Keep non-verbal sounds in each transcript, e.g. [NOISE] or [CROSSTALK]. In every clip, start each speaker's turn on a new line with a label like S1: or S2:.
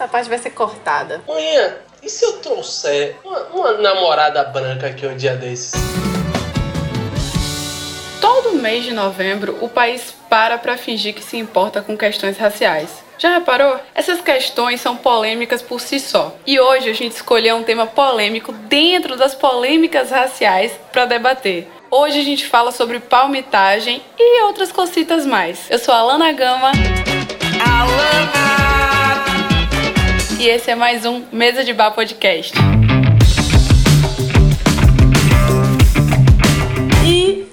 S1: Essa parte vai ser cortada.
S2: Manhã, e se eu trouxer uma, uma namorada branca aqui um dia desses?
S1: Todo mês de novembro, o país para para fingir que se importa com questões raciais. Já reparou? Essas questões são polêmicas por si só. E hoje a gente escolheu um tema polêmico dentro das polêmicas raciais para debater. Hoje a gente fala sobre palmitagem e outras cositas mais. Eu sou a Alana Gama. Alana! E esse é mais um Mesa de Bar Podcast.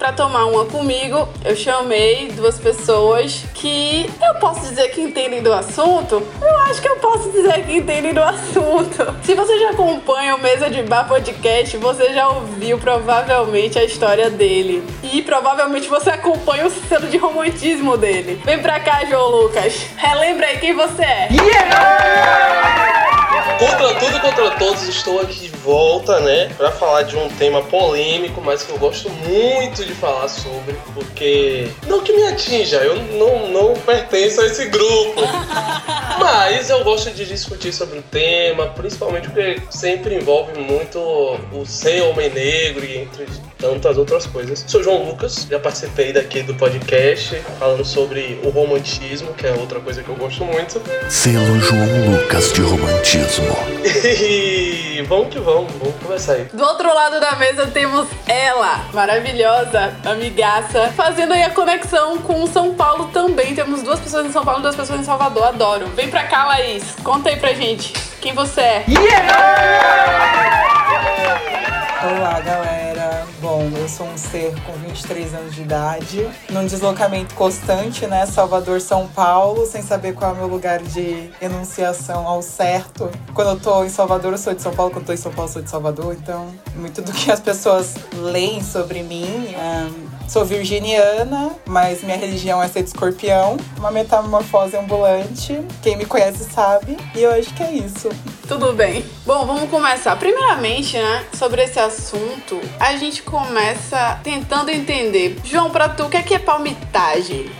S1: para tomar uma comigo, eu chamei duas pessoas que eu posso dizer que entendem do assunto. Eu acho que eu posso dizer que entendem do assunto. [LAUGHS] Se você já acompanha o Mesa de Bar Podcast, você já ouviu provavelmente a história dele. E provavelmente você acompanha o selo de romantismo dele. Vem pra cá, João Lucas. Relembra aí quem você é.
S2: Yeah! Contra tudo e contra todos, estou aqui de volta, né? Pra falar de um tema polêmico, mas que eu gosto muito de falar sobre, porque. Não que me atinja, eu não, não pertenço a esse grupo. [LAUGHS] mas eu gosto de discutir sobre o tema, principalmente porque sempre envolve muito o ser homem negro e entre tantas outras coisas. Sou João Lucas, já participei daqui do podcast falando sobre o romantismo, que é outra coisa que eu gosto muito.
S3: Selo João Lucas de romantismo. [LAUGHS]
S2: E vamos que vamos, vamos começar aí.
S1: Do outro lado da mesa temos ela, maravilhosa, amigaça, fazendo aí a conexão com São Paulo também. Temos duas pessoas em São Paulo e duas pessoas em Salvador, adoro. Vem pra cá, Laís, conta aí pra gente quem você é.
S4: Yeah! Olá, galera. Bom, eu sou um ser com 23 anos de idade, num deslocamento constante, né? Salvador, São Paulo, sem saber qual é o meu lugar de enunciação ao certo. Quando eu tô em Salvador, eu sou de São Paulo, quando eu tô em São Paulo, eu sou de Salvador. Então, muito do que as pessoas leem sobre mim. Um, Sou virginiana, mas minha religião é ser de escorpião. Uma metamorfose ambulante. Quem me conhece sabe. E eu acho que é isso.
S1: Tudo bem. Bom, vamos começar. Primeiramente, né, sobre esse assunto, a gente começa tentando entender. João, pra tu, o que é, que é palmitagem?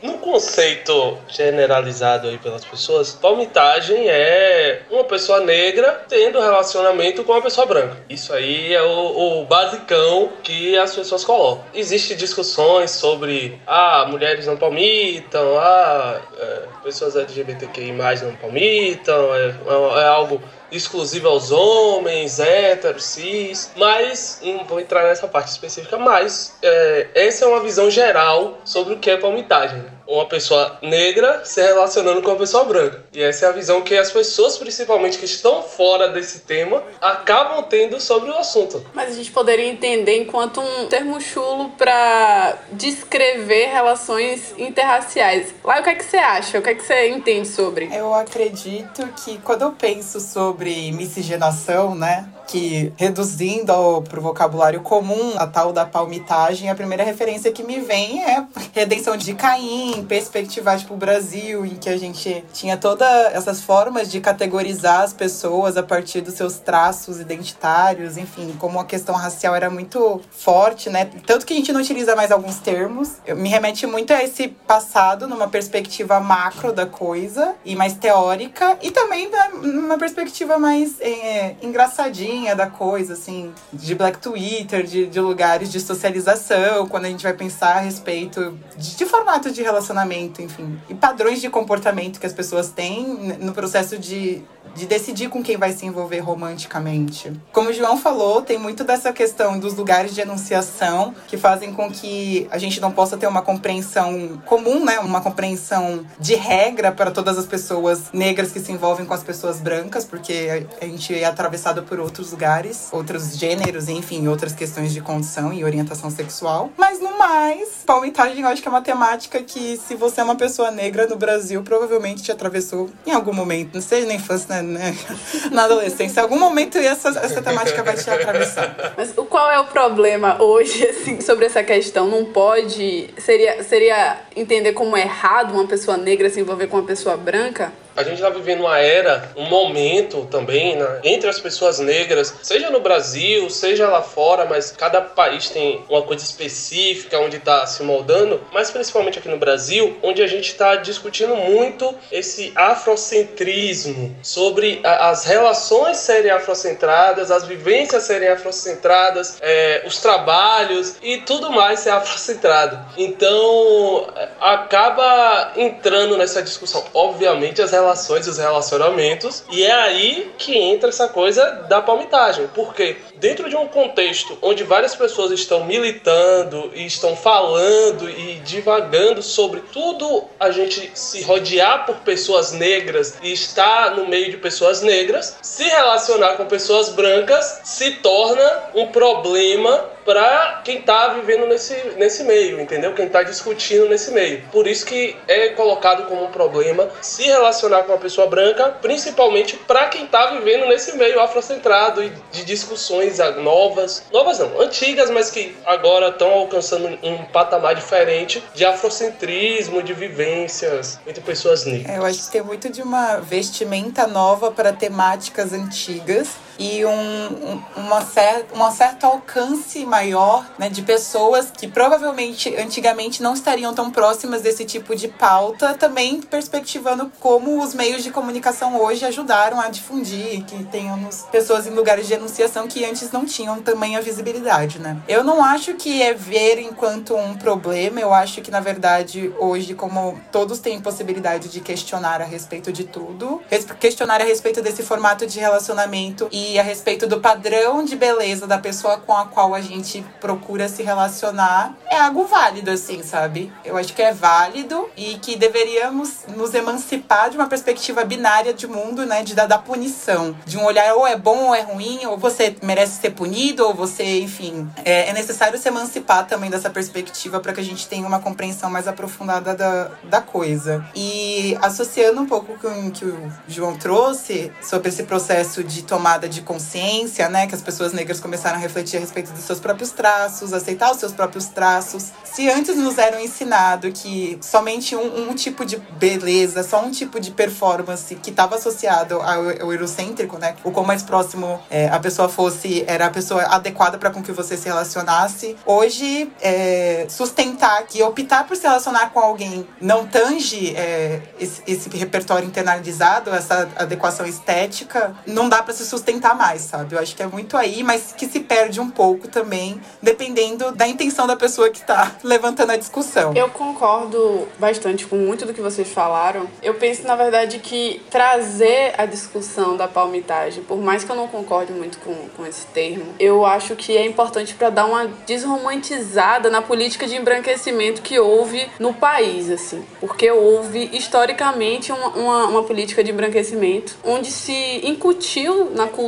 S2: No conceito generalizado aí pelas pessoas, palmitagem é uma pessoa negra tendo relacionamento com uma pessoa branca. Isso aí é o, o basicão que as pessoas colocam. Existem discussões sobre ah, mulheres não palmitam, ah, é, pessoas LGBTQI não palmitam, é, é, é algo exclusiva aos homens, héteros, cis, mas não vou entrar nessa parte específica, mas é, essa é uma visão geral sobre o que é palmitagem. Uma pessoa negra se relacionando com uma pessoa branca. E essa é a visão que as pessoas, principalmente que estão fora desse tema, acabam tendo sobre o assunto.
S1: Mas a gente poderia entender enquanto um termo chulo para descrever relações interraciais. Lá, o que é que você acha? O que é que você entende sobre?
S4: Eu acredito que quando eu penso sobre sobre miscigenação, né? Que, reduzindo ao, pro vocabulário comum a tal da palmitagem, a primeira referência que me vem é Redenção de Caim, perspectivar tipo, o Brasil, em que a gente tinha todas essas formas de categorizar as pessoas a partir dos seus traços identitários, enfim, como a questão racial era muito forte, né? Tanto que a gente não utiliza mais alguns termos. Me remete muito a esse passado numa perspectiva macro da coisa e mais teórica, e também numa perspectiva mais é, engraçadinha da coisa, assim, de Black Twitter, de, de lugares de socialização, quando a gente vai pensar a respeito de, de formato de relacionamento, enfim, e padrões de comportamento que as pessoas têm no processo de de decidir com quem vai se envolver romanticamente. Como o João falou, tem muito dessa questão dos lugares de enunciação que fazem com que a gente não possa ter uma compreensão comum, né? Uma compreensão de regra para todas as pessoas negras que se envolvem com as pessoas brancas, porque a gente é atravessado por outros lugares, outros gêneros, enfim, outras questões de condição e orientação sexual. Mas no mais, palmitagem eu acho que é uma temática que, se você é uma pessoa negra no Brasil, provavelmente te atravessou em algum momento, não seja na infância, né? [LAUGHS] Na adolescência. Em algum momento essa, essa temática vai te atravessar.
S1: Mas qual é o problema hoje, assim, sobre essa questão? Não pode. Seria, seria entender como errado uma pessoa negra se envolver com uma pessoa branca?
S2: A gente está vivendo uma era, um momento também né, entre as pessoas negras, seja no Brasil, seja lá fora, mas cada país tem uma coisa específica onde está se moldando, mas principalmente aqui no Brasil, onde a gente está discutindo muito esse afrocentrismo, sobre a, as relações serem afrocentradas, as vivências serem afrocentradas, é, os trabalhos e tudo mais ser afrocentrado. Então acaba entrando nessa discussão, obviamente, as relações e os relacionamentos, e é aí que entra essa coisa da palmitagem, porque dentro de um contexto onde várias pessoas estão militando e estão falando e divagando sobre tudo a gente se rodear por pessoas negras e estar no meio de pessoas negras, se relacionar com pessoas brancas se torna um problema para quem está vivendo nesse, nesse meio, entendeu? Quem está discutindo nesse meio. Por isso que é colocado como um problema se relacionar com uma pessoa branca, principalmente para quem está vivendo nesse meio afrocentrado e de discussões novas, novas não, antigas, mas que agora estão alcançando um patamar diferente de afrocentrismo, de vivências entre pessoas negras.
S4: É, eu acho que tem muito de uma vestimenta nova para temáticas antigas e um, um, uma cer um certo alcance maior né, de pessoas que provavelmente antigamente não estariam tão próximas desse tipo de pauta, também perspectivando como os meios de comunicação hoje ajudaram a difundir, que tenhamos pessoas em lugares de enunciação que antes não tinham tamanha visibilidade, né? Eu não acho que é ver enquanto um problema, eu acho que na verdade hoje, como todos têm possibilidade de questionar a respeito de tudo, questionar a respeito desse formato de relacionamento e a respeito do padrão de beleza da pessoa com a qual a gente procura se relacionar, é algo válido, assim, sabe? Eu acho que é válido e que deveríamos nos emancipar de uma perspectiva binária de mundo, né? De dar da punição. De um olhar ou é bom ou é ruim, ou você merece ser punido, ou você, enfim. É, é necessário se emancipar também dessa perspectiva para que a gente tenha uma compreensão mais aprofundada da, da coisa. E associando um pouco com o que o João trouxe sobre esse processo de tomada de consciência, né? Que as pessoas negras começaram a refletir a respeito dos seus próprios traços, aceitar os seus próprios traços. Se antes nos eram ensinado que somente um, um tipo de beleza, só um tipo de performance que estava associado ao, ao, eurocêntrico, né? O quão mais próximo é, a pessoa fosse, era a pessoa adequada para com que você se relacionasse. Hoje, é, sustentar que optar por se relacionar com alguém não tange é, esse, esse repertório internalizado, essa adequação estética, não dá para se sustentar mais, sabe? Eu acho que é muito aí, mas que se perde um pouco também, dependendo da intenção da pessoa que está levantando a discussão.
S1: Eu concordo bastante com muito do que vocês falaram. Eu penso, na verdade, que trazer a discussão da palmitagem, por mais que eu não concorde muito com, com esse termo, eu acho que é importante para dar uma desromantizada na política de embranquecimento que houve no país, assim. Porque houve, historicamente, uma, uma, uma política de embranquecimento onde se incutiu na cultura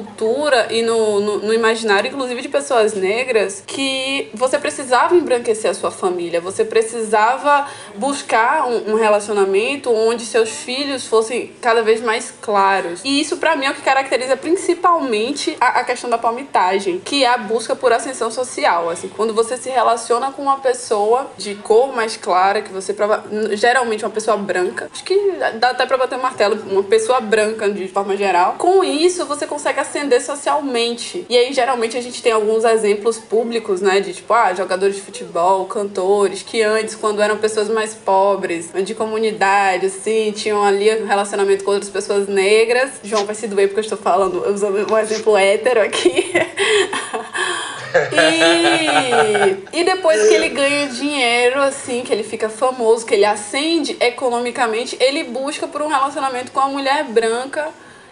S1: e no, no, no, imaginário, inclusive de pessoas negras, que você precisava embranquecer a sua família, você precisava buscar um, um relacionamento onde seus filhos fossem cada vez mais claros. E isso, para mim, é o que caracteriza principalmente a, a questão da palmitagem, que é a busca por ascensão social. Assim, quando você se relaciona com uma pessoa de cor mais clara, que você prova... geralmente uma pessoa branca, acho que dá até pra bater martelo, uma pessoa branca de forma geral. Com isso, você consegue ascender socialmente. E aí, geralmente, a gente tem alguns exemplos públicos, né? De tipo, ah, jogadores de futebol, cantores, que antes, quando eram pessoas mais pobres, de comunidade, assim, tinham ali um relacionamento com outras pessoas negras. João vai se doer porque eu estou falando, usando um exemplo hétero aqui. [LAUGHS] e, e depois que ele ganha dinheiro, assim, que ele fica famoso, que ele ascende economicamente, ele busca por um relacionamento com a mulher branca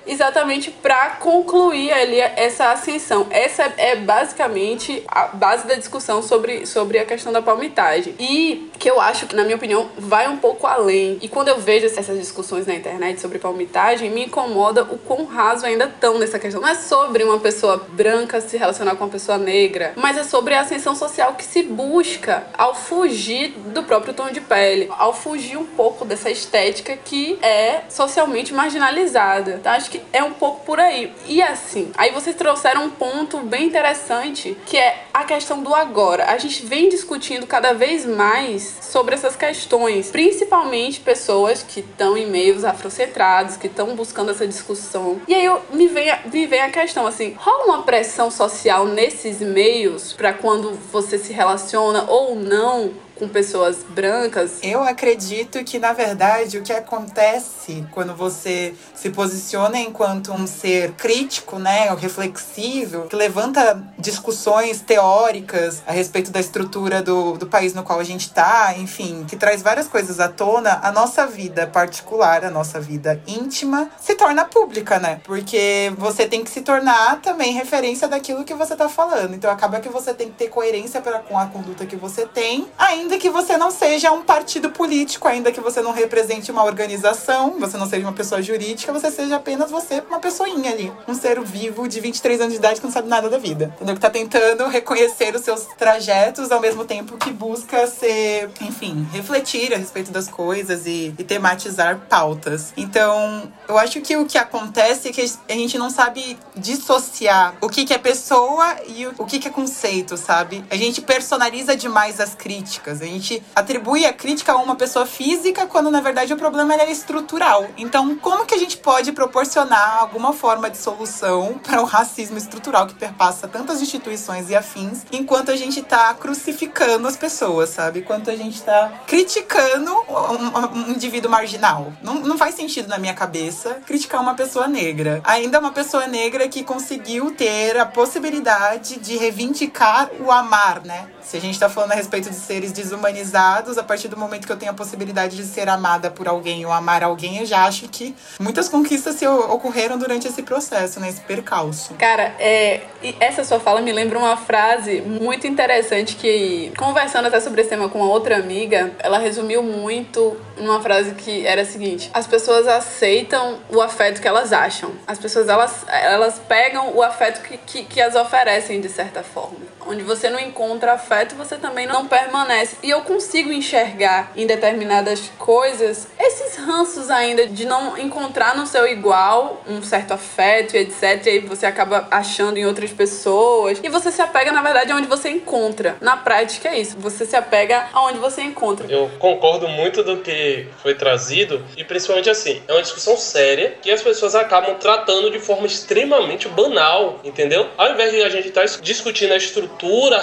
S1: exatamente para concluir ali essa ascensão. Essa é basicamente a base da discussão sobre, sobre a questão da palmitagem. E que eu acho que, na minha opinião, vai um pouco além. E quando eu vejo essas discussões na internet sobre palmitagem, me incomoda o quão raso ainda estão nessa questão. Não é sobre uma pessoa branca se relacionar com uma pessoa negra, mas é sobre a ascensão social que se busca ao fugir do próprio tom de pele, ao fugir um pouco dessa estética que é socialmente marginalizada. Então, acho que é um pouco por aí. E assim, aí vocês trouxeram um ponto bem interessante, que é a questão do agora. A gente vem discutindo cada vez mais sobre essas questões, principalmente pessoas que estão em meios afrocentrados, que estão buscando essa discussão. E aí eu, me, vem, me vem a questão assim: rola uma pressão social nesses meios para quando você se relaciona ou não com pessoas brancas?
S4: Eu acredito que, na verdade, o que acontece quando você se posiciona enquanto um ser crítico, né, reflexivo, que levanta discussões teóricas a respeito da estrutura do, do país no qual a gente está, enfim, que traz várias coisas à tona, a nossa vida particular, a nossa vida íntima, se torna pública, né? Porque você tem que se tornar também referência daquilo que você está falando. Então acaba que você tem que ter coerência pra, com a conduta que você tem, ainda ainda que você não seja um partido político, ainda que você não represente uma organização, você não seja uma pessoa jurídica, você seja apenas você, uma pessoinha ali. Um ser vivo de 23 anos de idade que não sabe nada da vida. Entendeu? Que tá tentando reconhecer os seus trajetos ao mesmo tempo que busca ser, enfim, refletir a respeito das coisas e, e tematizar pautas. Então, eu acho que o que acontece é que a gente não sabe dissociar o que, que é pessoa e o, que, que é conceito, sabe? A gente personaliza demais as críticas. A gente atribui a crítica a uma pessoa física quando na verdade o problema é estrutural. Então, como que a gente pode proporcionar alguma forma de solução [LAUGHS] para o racismo estrutural que perpassa tantas instituições e afins, enquanto a gente está crucificando as pessoas, sabe? Enquanto a gente está criticando um, um, indivíduo marginal. Não, não faz sentido na minha cabeça criticar uma pessoa negra. Ainda uma pessoa negra que conseguiu ter a possibilidade de reivindicar o amar, né? Se a gente está falando a respeito de seres desumanizados, a partir do momento que eu tenho a possibilidade de ser amada por alguém ou amar alguém, eu já acho que muitas conquistas se ocorreram durante esse processo, nesse né, percalço.
S1: Cara, é, essa sua fala me lembra uma frase muito interessante que, conversando até sobre esse tema com uma outra amiga, ela resumiu muito numa frase que era a seguinte: as pessoas aceitam o afeto que elas acham. As pessoas elas, elas pegam o afeto que, que, que as oferecem de certa forma onde você não encontra afeto, você também não permanece. E eu consigo enxergar em determinadas coisas esses ranços ainda de não encontrar no seu igual um certo afeto e etc. E aí você acaba achando em outras pessoas. E você se apega, na verdade, aonde você encontra. Na prática é isso. Você se apega aonde você encontra.
S2: Eu concordo muito do que foi trazido. E principalmente assim, é uma discussão séria que as pessoas acabam tratando de forma extremamente banal, entendeu? Ao invés de a gente estar tá discutindo a estrutura estrutura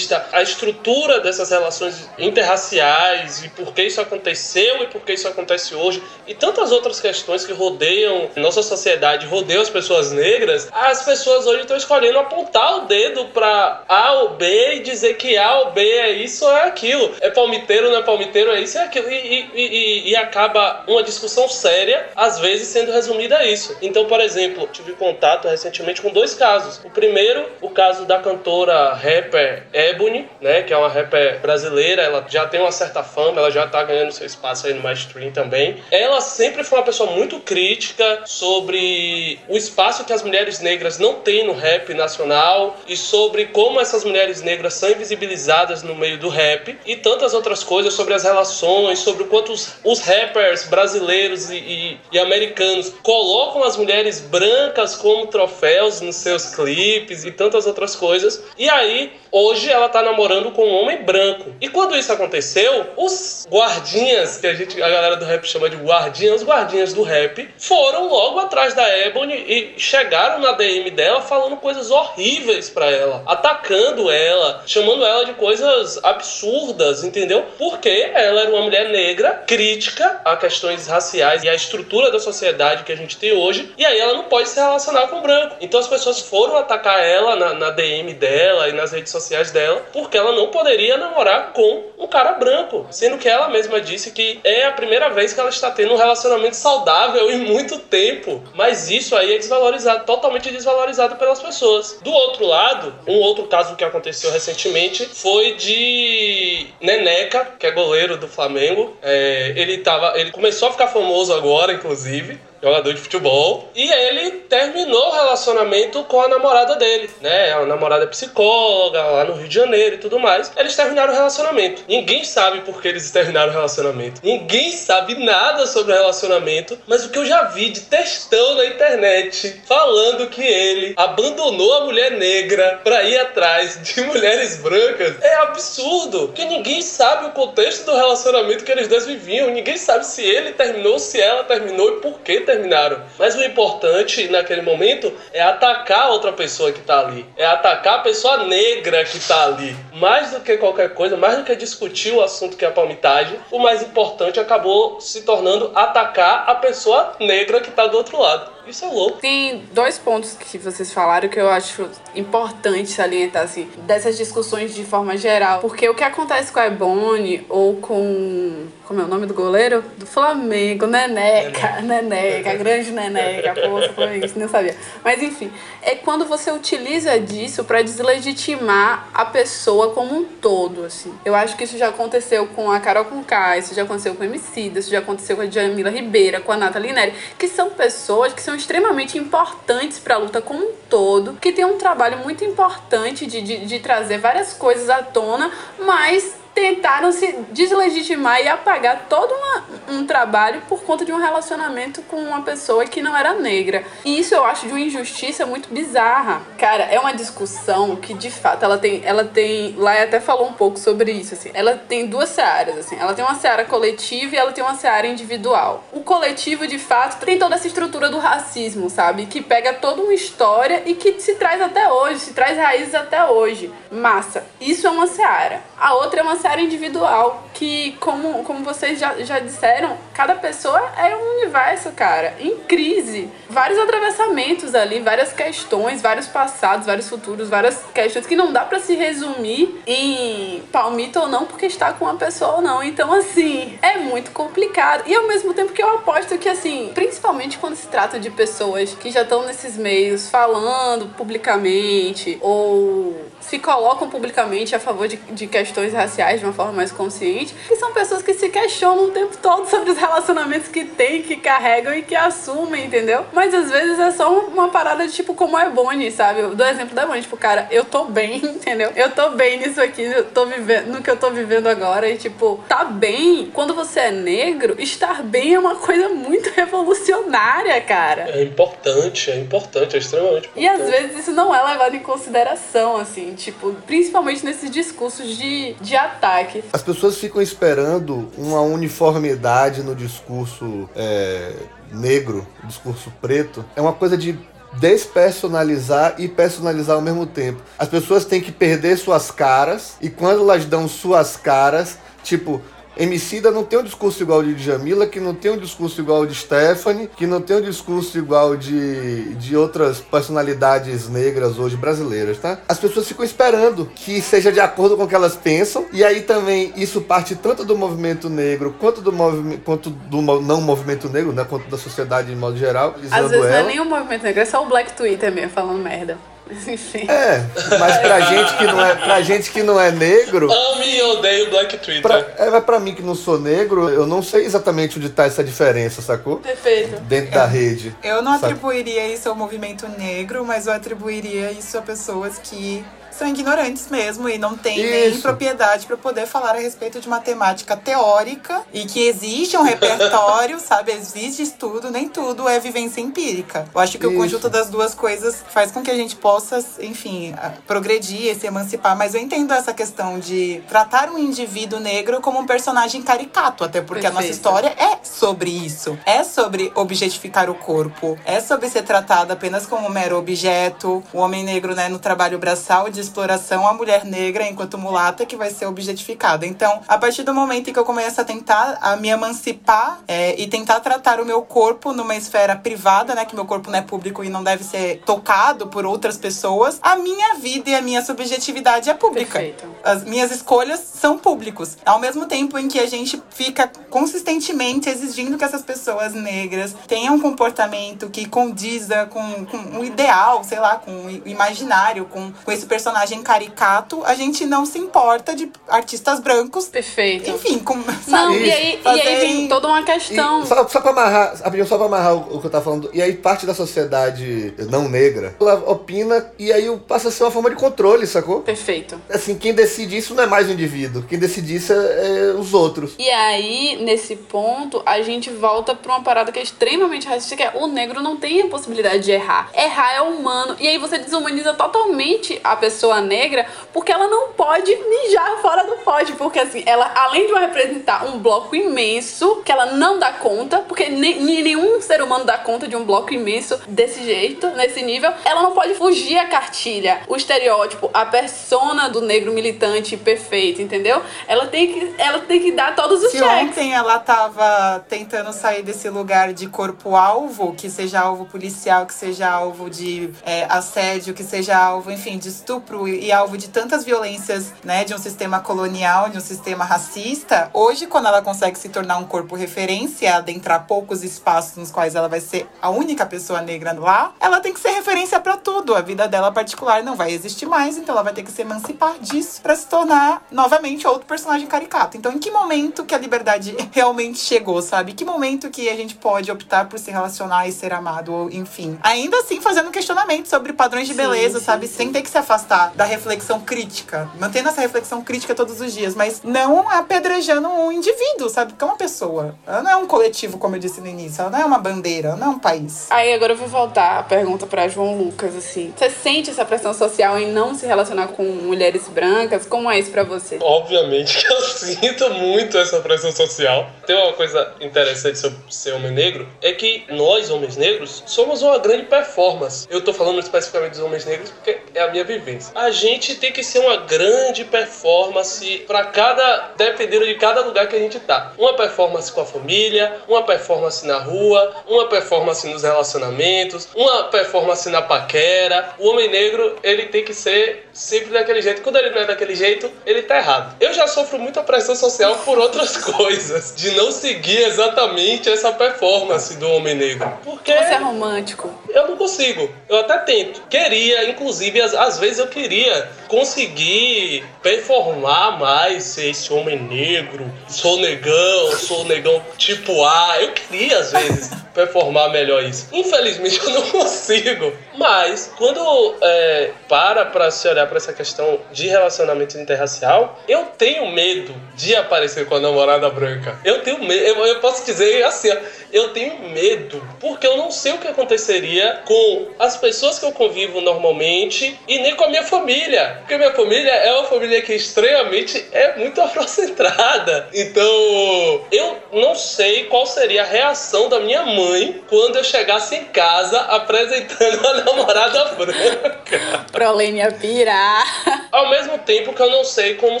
S2: a estrutura dessas relações interraciais e por que isso aconteceu e por que isso acontece hoje e tantas outras questões que rodeiam nossa sociedade, rodeiam as pessoas negras, as pessoas hoje estão escolhendo apontar o dedo para A ou B e dizer que A ou B é isso ou é aquilo. É palmiteiro, não é palmiteiro, é isso é aquilo. E, e, e, e acaba uma discussão séria, às vezes sendo resumida a isso. Então, por exemplo, tive contato recentemente com dois casos. O primeiro, o caso da cantora rapper Ebony, né, que é uma rapper brasileira, ela já tem uma certa fama, ela já tá ganhando seu espaço aí no mainstream também. Ela sempre foi uma pessoa muito crítica sobre o espaço que as mulheres negras não têm no rap nacional e sobre como essas mulheres negras são invisibilizadas no meio do rap e tantas outras coisas sobre as relações, sobre o quanto os, os rappers brasileiros e, e, e americanos colocam as mulheres brancas como troféus nos seus clipes e tantas outras coisas. E aí, hoje ela tá namorando com um homem branco. E quando isso aconteceu, os guardinhas, que a gente, a galera do rap chama de guardinhas, guardinhas do rap, foram logo atrás da Ebony e chegaram na DM dela falando coisas horríveis para ela, atacando ela, chamando ela de coisas absurdas, entendeu? Porque ela era uma mulher negra, crítica a questões raciais e a estrutura da sociedade que a gente tem hoje, e aí ela não pode se relacionar com branco. Então as pessoas foram atacar ela na, na DM dela e nas redes sociais dela, porque ela não poderia namorar com um cara branco, sendo que ela mesma disse que é a primeira vez que ela está tendo um relacionamento saudável em muito tempo. Mas isso aí é desvalorizado, totalmente desvalorizado pelas pessoas. Do outro lado, um outro caso que aconteceu recentemente foi de Neneca, que é goleiro do Flamengo. É, ele tava, ele começou a ficar famoso agora, inclusive, jogador de futebol, e ele terminou o relacionamento com a namorada dele, né? A namorada é psicóloga lá no Rio de Janeiro e tudo mais. Eles terminaram o relacionamento. Ninguém sabe por que eles terminaram o relacionamento. Ninguém sabe nada sobre o relacionamento, mas o que eu já vi de textão na internet falando que ele abandonou a mulher negra para ir atrás de [LAUGHS] mulheres brancas é absurdo, porque ninguém sabe o contexto do relacionamento que eles dois viviam, ninguém sabe se ele terminou, se ela terminou e por que terminaram. Mas o importante naquele momento é atacar a outra pessoa que tá ali, é atacar a pessoa negra que tá ali. Mais do que qualquer coisa, mais do que discutir o assunto que é a palmitagem, o mais importante acabou se tornando atacar a pessoa negra que tá do outro lado. Isso é louco.
S1: Tem dois pontos que vocês falaram que eu acho importante salientar, assim, dessas discussões de forma geral. Porque o que acontece com a Ebony ou com. Como é o nome do goleiro? Do Flamengo, Neneca. Neneca, grande Neneca. Pô, sou flamenguista, nem sabia. Mas enfim, é quando você utiliza disso para deslegitimar a pessoa como um todo, assim. Eu acho que isso já aconteceu com a Carol Conká, isso já aconteceu com a Emicida, isso já aconteceu com a Jamila Ribeira, com a Nathalie Neri, que são pessoas que são extremamente importantes para a luta como um todo, que tem um trabalho muito importante de, de, de trazer várias coisas à tona, mas tentaram se deslegitimar e apagar todo uma, um trabalho por conta de um relacionamento com uma pessoa que não era negra. E isso eu acho de uma injustiça muito bizarra. Cara, é uma discussão que de fato ela tem, ela tem, Lai até falou um pouco sobre isso assim. Ela tem duas searas assim. Ela tem uma seara coletiva e ela tem uma seara individual. O coletivo de fato tem toda essa estrutura do racismo, sabe? Que pega toda uma história e que se traz até hoje, se traz raízes até hoje. Massa. Isso é uma seara. A outra é uma seara individual, que, como, como vocês já, já disseram, cada pessoa é um universo, cara, em crise. Vários atravessamentos ali, várias questões, vários passados, vários futuros, várias questões que não dá para se resumir em palmito ou não, porque está com uma pessoa ou não. Então, assim, é muito complicado. E ao mesmo tempo que eu aposto que, assim, principalmente quando se trata de pessoas que já estão nesses meios falando publicamente ou se colocam publicamente a favor de, de questões raciais de uma forma mais consciente, que são pessoas que se questionam o tempo todo sobre os relacionamentos que têm, que carregam e que assumem, entendeu? Mas às vezes é só uma parada de tipo como a Ebony, sabe? Eu dou exemplo da Ebony, tipo, cara, eu tô bem, [LAUGHS] entendeu? Eu tô bem nisso aqui, eu tô vivendo, no que eu tô vivendo agora e tipo, tá bem. Quando você é negro, estar bem é uma coisa muito [LAUGHS] revolucionária, cara.
S2: É importante, é importante, é extremamente importante.
S1: E às vezes isso não é levado em consideração, assim, tipo, principalmente nesses discursos de, de ataque.
S5: As pessoas ficam esperando uma uniformidade no discurso é, negro, discurso preto. É uma coisa de despersonalizar e personalizar ao mesmo tempo. As pessoas têm que perder suas caras e quando elas dão suas caras, tipo, Emicida não tem um discurso igual de Jamila, que não tem um discurso igual de Stephanie, que não tem um discurso igual de, de outras personalidades negras hoje brasileiras, tá? As pessoas ficam esperando que seja de acordo com o que elas pensam, e aí também isso parte tanto do movimento negro quanto do movimento quanto do não movimento negro, né? Quanto da sociedade de modo geral.
S1: Às vezes ela. não é nem o movimento negro, é só o Black Twitter mesmo falando merda. Enfim.
S5: É, mas pra gente que não é, pra gente que não é negro.
S2: Ame e odeio Black Twitter.
S5: Pra, é, pra mim que não sou negro, eu não sei exatamente onde tá essa diferença, sacou?
S1: Perfeito.
S5: Dentro da rede.
S4: Eu não atribuiria isso ao movimento negro, mas eu atribuiria isso a pessoas que são ignorantes mesmo e não têm nem propriedade para poder falar a respeito de matemática teórica e que existe um repertório, [LAUGHS] sabe? Existe estudo, nem tudo é vivência empírica. Eu acho que Isso. o conjunto das duas coisas faz com que a gente possa, enfim, progredir e se emancipar. Mas eu entendo essa questão de tratar um indivíduo negro como um personagem caricato, até porque Perfeito. a nossa história é sobre isso. É sobre objetificar o corpo, é sobre ser tratado apenas como um mero objeto. O homem negro, né, no trabalho braçal diz exploração a mulher negra enquanto mulata que vai ser objetificada. Então, a partir do momento em que eu começo a tentar a me emancipar é, e tentar tratar o meu corpo numa esfera privada, né, que meu corpo não é público e não deve ser tocado por outras pessoas, a minha vida e a minha subjetividade é pública.
S1: Perfeito.
S4: As minhas escolhas são públicos. Ao mesmo tempo em que a gente fica consistentemente exigindo que essas pessoas negras tenham um comportamento que condiza com, com o ideal, sei lá, com o imaginário, com, com esse personagem personagem caricato, a gente não se importa de artistas brancos.
S1: Perfeito.
S4: Enfim, com,
S1: Não,
S4: sabe?
S1: e aí, e aí vem toda uma
S5: E
S1: questão.
S5: só, só pra amarrar, rapidinho, só pra amarrar o, o que eu tava falando. E aí parte da sociedade não negra, ela opina e aí passa a ser uma forma de controle, sacou?
S1: Perfeito.
S5: Assim, quem decide isso não é mais o indivíduo. Quem decide isso é, é os outros.
S1: E aí, nesse ponto, a gente volta pra uma parada que é extremamente racista, que é o negro não tem a possibilidade de errar. Errar é humano. E aí você desumaniza totalmente a pessoa negra, porque ela não pode mijar fora do pote. Porque assim, ela, além de representar um bloco imenso, que ela não dá conta, porque ne- ne- nenhum ser humano dá conta de um bloco imenso desse jeito, nesse nível, ela não pode fugir a cartilha, o estereótipo, a persona do negro militante perfeito, entendeu? Ela tem que, ela tem que dar todos os
S4: Se
S1: checks.
S4: ontem ela tava tentando sair desse lugar de corpo-alvo, que seja alvo policial, que seja alvo de é, assédio, que seja alvo, enfim, de estupro e, e alvo de tantas violências, né, de um sistema colonial, de um sistema racista, hoje, quando ela consegue se tornar um corpo referência, adentrar poucos espaços nos quais ela vai ser a única pessoa negra lá, ela tem que ser referência pra tudo. A vida dela particular não vai existir mais, então ela vai ter que se emancipar disso pra se tornar novamente outro personagem caricato. Então, em que momento que a liberdade [LAUGHS] realmente chegou, sabe? Que momento que a gente pode optar por se relacionar e ser amado, ou enfim. Ainda assim, fazendo questionamento sobre padrões de
S1: Sim,
S4: beleza,
S1: sim,
S4: sabe?
S1: sim.
S4: Sem ter que se afastar da reflexão crítica, mantendo essa reflexão crítica todos os dias, mas não apedrejando um indivíduo, sabe? Porque é uma pessoa. Ela não é um coletivo, como eu disse no início. Ela não é uma bandeira, ela não é um país.
S1: Aí agora eu vou voltar a pergunta pra João Lucas, assim. Você sente essa pressão social em não se relacionar com mulheres brancas? Como é isso pra você?
S2: Obviamente que eu [LAUGHS] sinto muito essa pressão social. Tem uma coisa interessante sobre ser homem negro, é que nós, homens negros, somos uma grande performance. Eu tô falando especificamente dos homens negros porque é a minha vivência. A gente tem que ser uma grande performance pra cada, dependendo de cada lugar que a gente tá. Uma performance com a família, uma performance na rua, uma performance nos relacionamentos, uma performance na paquera. O homem negro, ele tem que ser sempre daquele jeito. Quando ele não é daquele jeito, ele tá errado. Eu já sofro muita pressão social por outras [LAUGHS] coisas, de não seguir exatamente essa performance do homem negro. Porque
S1: Você é romântico?
S2: eu não consigo. Eu até tento. Queria, inclusive, às, às vezes eu queria queria conseguir performar mais, ser esse homem negro. Sou negão, sou negão tipo A. Eu queria, às vezes, [LAUGHS] performar melhor isso. Infelizmente, eu não [LAUGHS] consigo. Mas, quando é, para pra se olhar pra essa questão de relacionamento interracial, eu tenho medo de aparecer com a namorada branca. Eu tenho medo. Eu, eu posso dizer assim, eu tenho medo. Porque eu não sei o que aconteceria com as pessoas que eu convivo normalmente e nem com a minha família. Porque minha família é uma família que estranhamente é muito [LAUGHS] afrocentrada. Então, eu não sei qual seria a reação da minha mãe quando eu chegasse em casa apresentando a namorada branca.
S1: Prolene ia pirar.
S2: Ao mesmo tempo que eu não sei como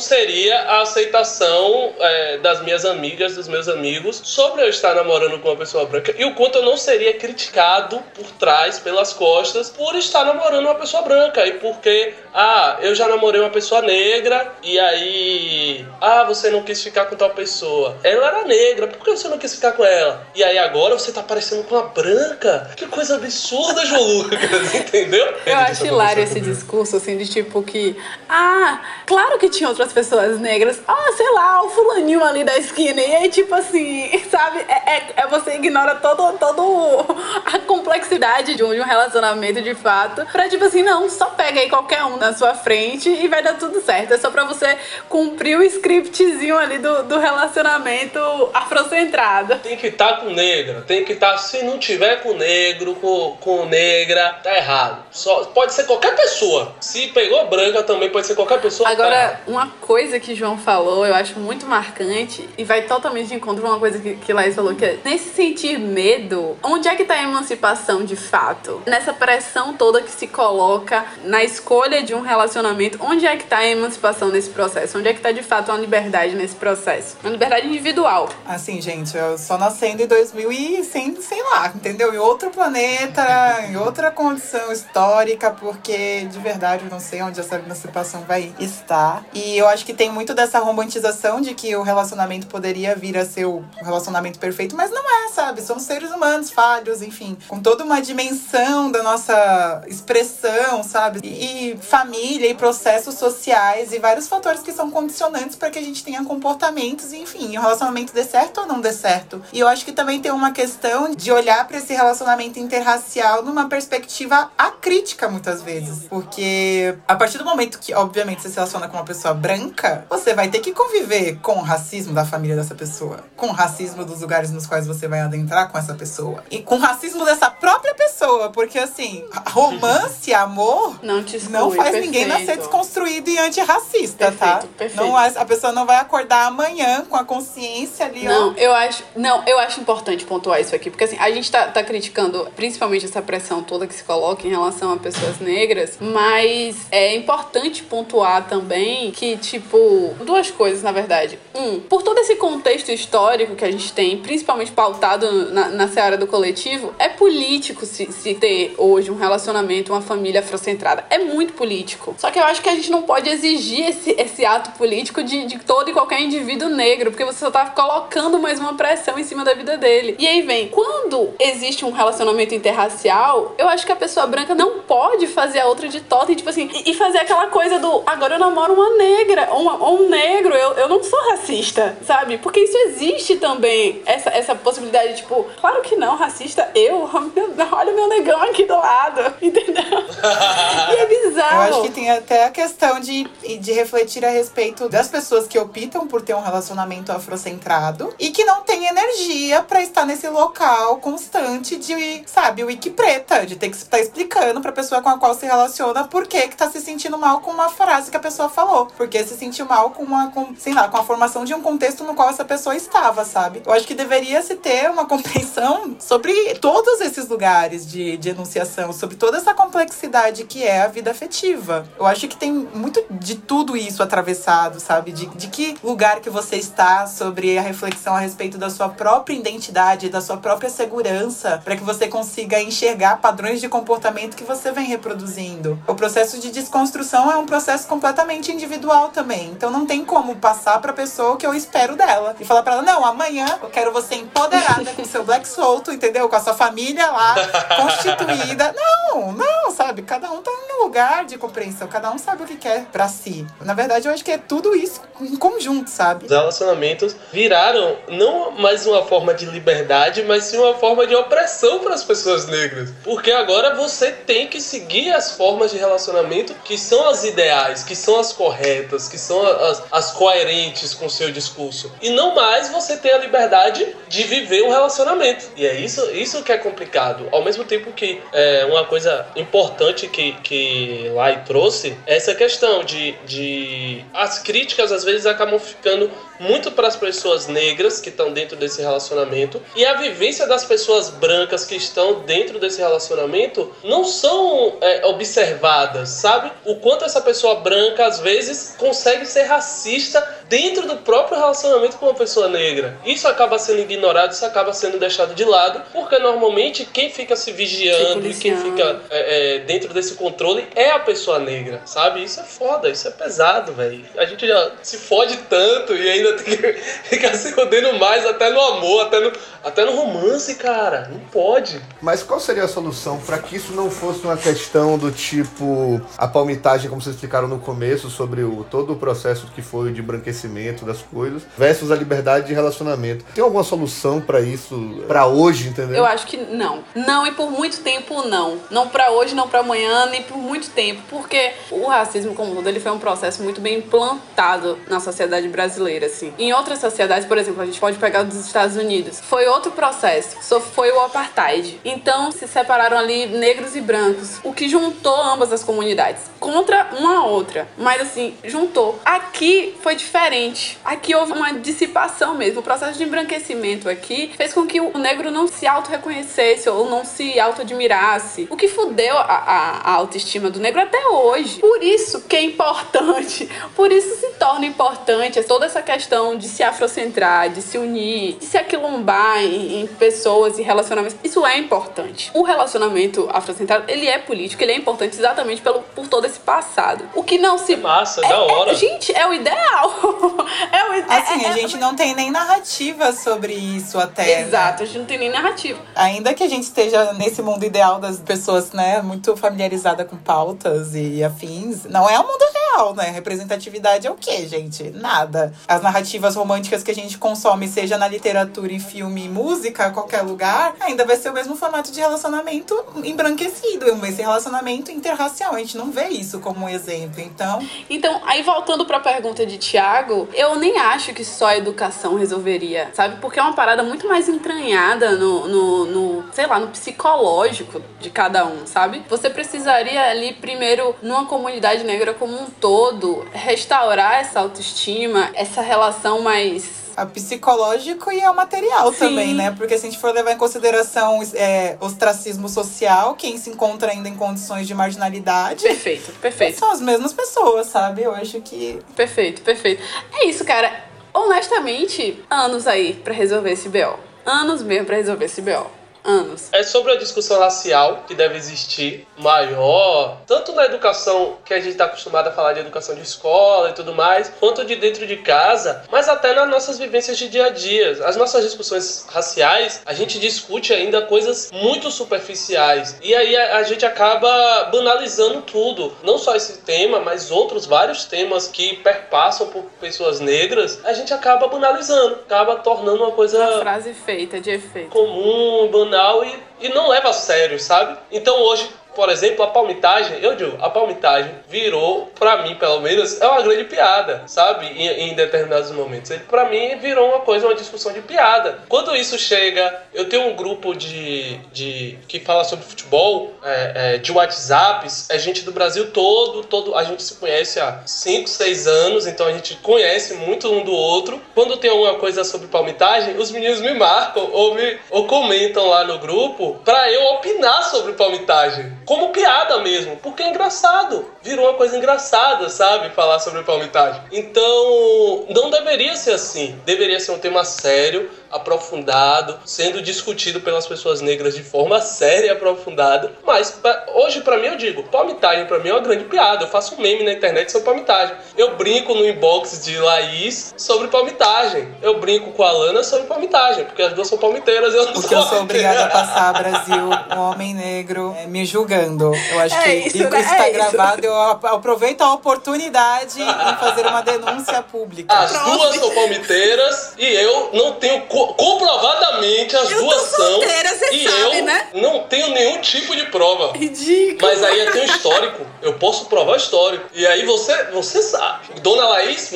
S2: seria a aceitação é, das minhas amigas, dos meus amigos, sobre eu estar namorando com uma pessoa branca e o quanto eu não seria criticado por trás, pelas costas, por estar namorando uma pessoa branca e porque, ah, eu já namorei uma pessoa negra e aí, ah, você não quis ficar com tal pessoa. Ela era negra, por que você não quis ficar com ela? E aí agora você tá parecendo com uma branca? Que coisa absurda, João Lucas, [LAUGHS] entendeu?
S1: Eu acho hilário esse discurso, assim, de tipo que. Ah, claro que tinha outras pessoas negras. Ah, sei lá, o fulaninho ali da esquina. E aí, tipo assim, [LAUGHS] sabe? É, é, é você ignora todo, todo a complexidade de um, de um relacionamento de fato. Pra tipo assim, não, só pega aí qualquer um na sua frente e vai dar tudo certo. É só pra você cumprir o scriptzinho ali do, do relacionamento afrocentrado.
S2: Tem que estar com negra, tem que estar. Se não tiver com negro, com, com negra, tá errado. Só, pode ser qualquer pessoa. Se pegou branca também pode ser qualquer pessoa. tá
S1: Agora,
S2: errado.
S1: uma coisa que João falou, eu acho muito marcante e vai totalmente de encontro com uma coisa que, que Laís falou, que é nesse sentir medo, onde é que tá a emancipação de fato? Nessa pressão toda que se coloca na escolha de um relacionamento, onde é que tá a emancipação nesse processo? Onde é que tá de fato uma liberdade nesse processo? Uma liberdade individual.
S4: Assim, gente, eu só nascendo em 2100, sei lá, entendeu? Em outro planeta, em outra condição histórica, porque de verdade eu não sei onde essa emancipação vai estar. E eu acho que tem muito dessa romantização de que o relacionamento poderia vir a ser o relacionamento perfeito, mas não é, sabe? Somos seres humanos, falhos, enfim, com toda uma uma dimensão da nossa expressão, sabe? E, e família e processos sociais e vários fatores que são condicionantes para que a gente tenha comportamentos, e, enfim, o relacionamento dê certo ou não dê certo. E eu acho que também tem uma questão de olhar para esse relacionamento interracial numa perspectiva acrítica muitas vezes, porque a partir do momento que, obviamente, você se relaciona com uma pessoa branca, você vai ter que conviver com o racismo da família dessa pessoa, com o racismo dos lugares nos quais você vai adentrar com essa pessoa e com o racismo dessa própria pessoa, porque assim, romance, amor,
S1: Não te exclui,
S4: não faz
S1: perfeito.
S4: ninguém nascer desconstruído e antirracista, tá?
S1: Perfeito, perfeito.
S4: Não, a pessoa não vai acordar amanhã com a consciência ali,
S1: Não,
S4: ó.
S1: eu acho, não, eu acho importante pontuar isso aqui, porque assim, a gente tá, tá criticando principalmente essa pressão toda que se coloca em relação a pessoas negras, mas é importante pontuar também que, tipo, duas coisas, na verdade. Um, por todo esse contexto histórico que a gente tem, principalmente pautado na, na seara do coletivo, é político se, se ter hoje um relacionamento, uma família afrocentrada. É muito político. Só que eu acho que a gente não pode exigir esse, esse ato político de, de todo e qualquer indivíduo negro, porque você só tá colocando mais uma pressão em cima da vida dele. E aí vem, quando existe um relacionamento interracial, eu acho que a pessoa branca não pode fazer a outra de e, tipo assim, e e fazer aquela coisa do agora eu namoro uma negra ou, uma- ou um negro, eu, eu não sou racista, sabe? Porque isso existe também, essa, essa possibilidade, tipo, claro que não, racista, eu, [LAUGHS] olha o meu negão aqui do lado, [LAUGHS] entendeu? [LAUGHS] e é bizarro.
S4: Eu acho que tem até a questão de, de refletir a respeito das pessoas que optam por ter um relacionamento afrocentrado e que não tem energia pra estar nesse local constante de, sabe, wiki preta, de ter que estar explicando pra pessoa com a qual se relaciona por que que tá se sentindo mal com uma frase que a pessoa falou. Porque se sentiu mal com uma, com, sei lá, com a formação de um contexto no qual essa pessoa estava, sabe? Eu acho que deveria se ter uma compreensão sobre todos esses lugares de, de enunciação, sobre toda essa complexidade que é a vida afetiva. Eu acho que tem muito de tudo isso atravessado, sabe? De, de que lugar que você está, sobre a reflexão a respeito da sua própria identidade, da sua própria segurança, para que você consiga enxergar padrões de comportamento que você vem reproduzindo. O processo de desconstrução é um processo completamente individual também. Então não tem como passar pra pessoa o que eu espero dela e falar pra ela: "Não, amanhã eu quero você empoderada com seu black solto, entendeu? Com a sua família lá constituída". Não, não, sabe? Cada um tá no lugar de compreensão, um sabe o que quer pra si. Na verdade, eu acho que é tudo isso em conjunto, sabe?
S2: Os relacionamentos viraram não mais uma forma de liberdade, mas sim uma forma de opressão para as pessoas negras. Porque agora você tem que seguir as formas de relacionamento que são as ideais, que são as corretas, que são as, as coerentes com o seu discurso. E não mais você tem a liberdade de viver um relacionamento. E é isso, isso que é complicado. Ao mesmo tempo que é, uma coisa importante que, que Lai trouxe é essa questão de, de. As críticas às vezes acabam ficando muito para as pessoas negras que estão dentro desse relacionamento e a vivência das pessoas brancas que estão dentro desse relacionamento não são é, observadas, sabe? O quanto essa pessoa branca às vezes consegue ser racista dentro do próprio relacionamento com uma pessoa negra. Isso acaba sendo ignorado, isso acaba sendo deixado de lado, porque normalmente quem fica se vigiando e quem fica é, é, dentro desse controle é a pessoa negra, sabe? Isso é foda, isso é pesado, velho. A gente já se fode tanto e ainda [LAUGHS] tem que ficar se fodendo mais, até no amor, até no, até no romance, cara. Não pode.
S5: Mas qual seria a solução para que isso não fosse uma questão do tipo a palmitagem, como vocês explicaram no começo, sobre o, todo o processo que foi de embranquecimento das coisas, versus a liberdade de relacionamento? Tem alguma solução para isso, para hoje, entendeu?
S1: Eu acho que não. Não, e por muito tempo não. Não pra hoje, não pra amanhã, nem por muito tempo. Porque o racismo como todo, ele foi um processo muito bem implantado na sociedade brasileira, assim. Em outras sociedades, por exemplo, a gente pode pegar dos Estados Unidos. Foi outro processo. Só foi o apartheid. Então, se separaram ali negros e brancos. O que juntou ambas as comunidades. Contra uma outra. Mas, assim, juntou. Aqui foi diferente. Aqui houve uma dissipação mesmo. O processo de embranquecimento aqui fez com que o negro não se auto-reconhecesse ou não se auto-admirasse. O que fudeu a, a, a autoestima do negro até hoje. Por isso que é importante, [LAUGHS] por isso se torna importante toda essa questão de se afrocentrar, de se unir, de se aquilombar em, em pessoas e relacionamentos. Isso é importante. O relacionamento afrocentrado, ele é político, ele é importante exatamente pelo, por todo esse passado. O que não se...
S2: É massa,
S1: é,
S2: da hora.
S1: É, gente, é o ideal. [LAUGHS] é o ideal.
S4: Assim, a gente não tem nem narrativa sobre isso até. Né?
S1: Exato, né? a gente não tem nem narrativa.
S4: Ainda que a gente esteja nesse mundo ideal das pessoas, né, muito familiarizada com pautas e afins, não é o mundo real, né? Representatividade é o quê, gente? Nada. As narrativas românticas que a gente consome, seja na literatura, em filme, música, qualquer lugar, ainda vai ser o mesmo formato de relacionamento embranquecido, esse relacionamento interracial. A gente não vê isso como um exemplo, então.
S1: Então, aí voltando para a pergunta de Tiago, eu nem acho que só a educação resolveria, sabe? Porque é uma parada muito mais entranhada no, no, no sei lá, no psicológico de cada um, sabe? Você precisaria ali primeiro numa comunidade negra como um todo restaurar essa autoestima, essa relação mais
S4: é psicológico e é o material Sim. também, né? Porque se a gente for levar em consideração é, ostracismo social, quem se encontra ainda em condições de marginalidade.
S1: Perfeito, perfeito.
S4: São as mesmas pessoas, sabe? Eu acho que.
S1: Perfeito, perfeito. É isso, cara. Honestamente, anos aí para resolver esse BO. Anos mesmo para resolver esse BO anos.
S2: É sobre a discussão racial que deve existir maior, tanto na educação que a gente está acostumado a falar de educação de escola e tudo mais, quanto de dentro de casa, mas até nas nossas vivências de dia a dia. As nossas discussões raciais, a gente discute ainda coisas muito superficiais e aí a, a gente acaba banalizando tudo. Não só esse tema, mas outros vários temas que perpassam por pessoas negras, a gente acaba banalizando, acaba tornando uma coisa.
S1: Uma frase feita de efeito.
S2: Comum, banal e, e não leva a sério, sabe? Então hoje por exemplo, a palmitagem, eu digo, a palmitagem virou, para mim pelo menos, é uma grande piada, sabe? Em, em determinados momentos. Para mim virou uma coisa, uma discussão de piada. Quando isso chega, eu tenho um grupo de, de que fala sobre futebol, é, é, de WhatsApps, é gente do Brasil todo, todo, a gente se conhece há 5, 6 anos, então a gente conhece muito um do outro. Quando tem alguma coisa sobre palmitagem, os meninos me marcam ou, me, ou comentam lá no grupo para eu opinar sobre palmitagem como piada mesmo, porque é engraçado. Virou uma coisa engraçada, sabe? Falar sobre palmitagem. Então, não deveria ser assim. Deveria ser um tema sério, aprofundado, sendo discutido pelas pessoas negras de forma séria e aprofundada. Mas hoje, para mim, eu digo: palmitagem para mim é uma grande piada. Eu faço um meme na internet sobre palmitagem. Eu brinco no inbox de Laís sobre palmitagem. Eu brinco com a Lana sobre palmitagem, porque as duas são palmiteiras. Eu
S4: porque eu sou obrigada a passar [LAUGHS] Brasil, um homem negro, é, me julgando eu acho é que isso, né? está é gravado. Isso. Eu aproveito a oportunidade em fazer uma denúncia pública.
S2: As Pronto. duas são palmiteiras e eu não tenho co comprovadamente as
S1: eu
S2: duas são.
S1: Solteira,
S2: e
S1: sabe,
S2: eu
S1: né?
S2: não tenho nenhum tipo de prova.
S1: Ridículo.
S2: Mas aí eu tenho histórico. Eu posso provar histórico. E aí você, você sabe. Dona Laís.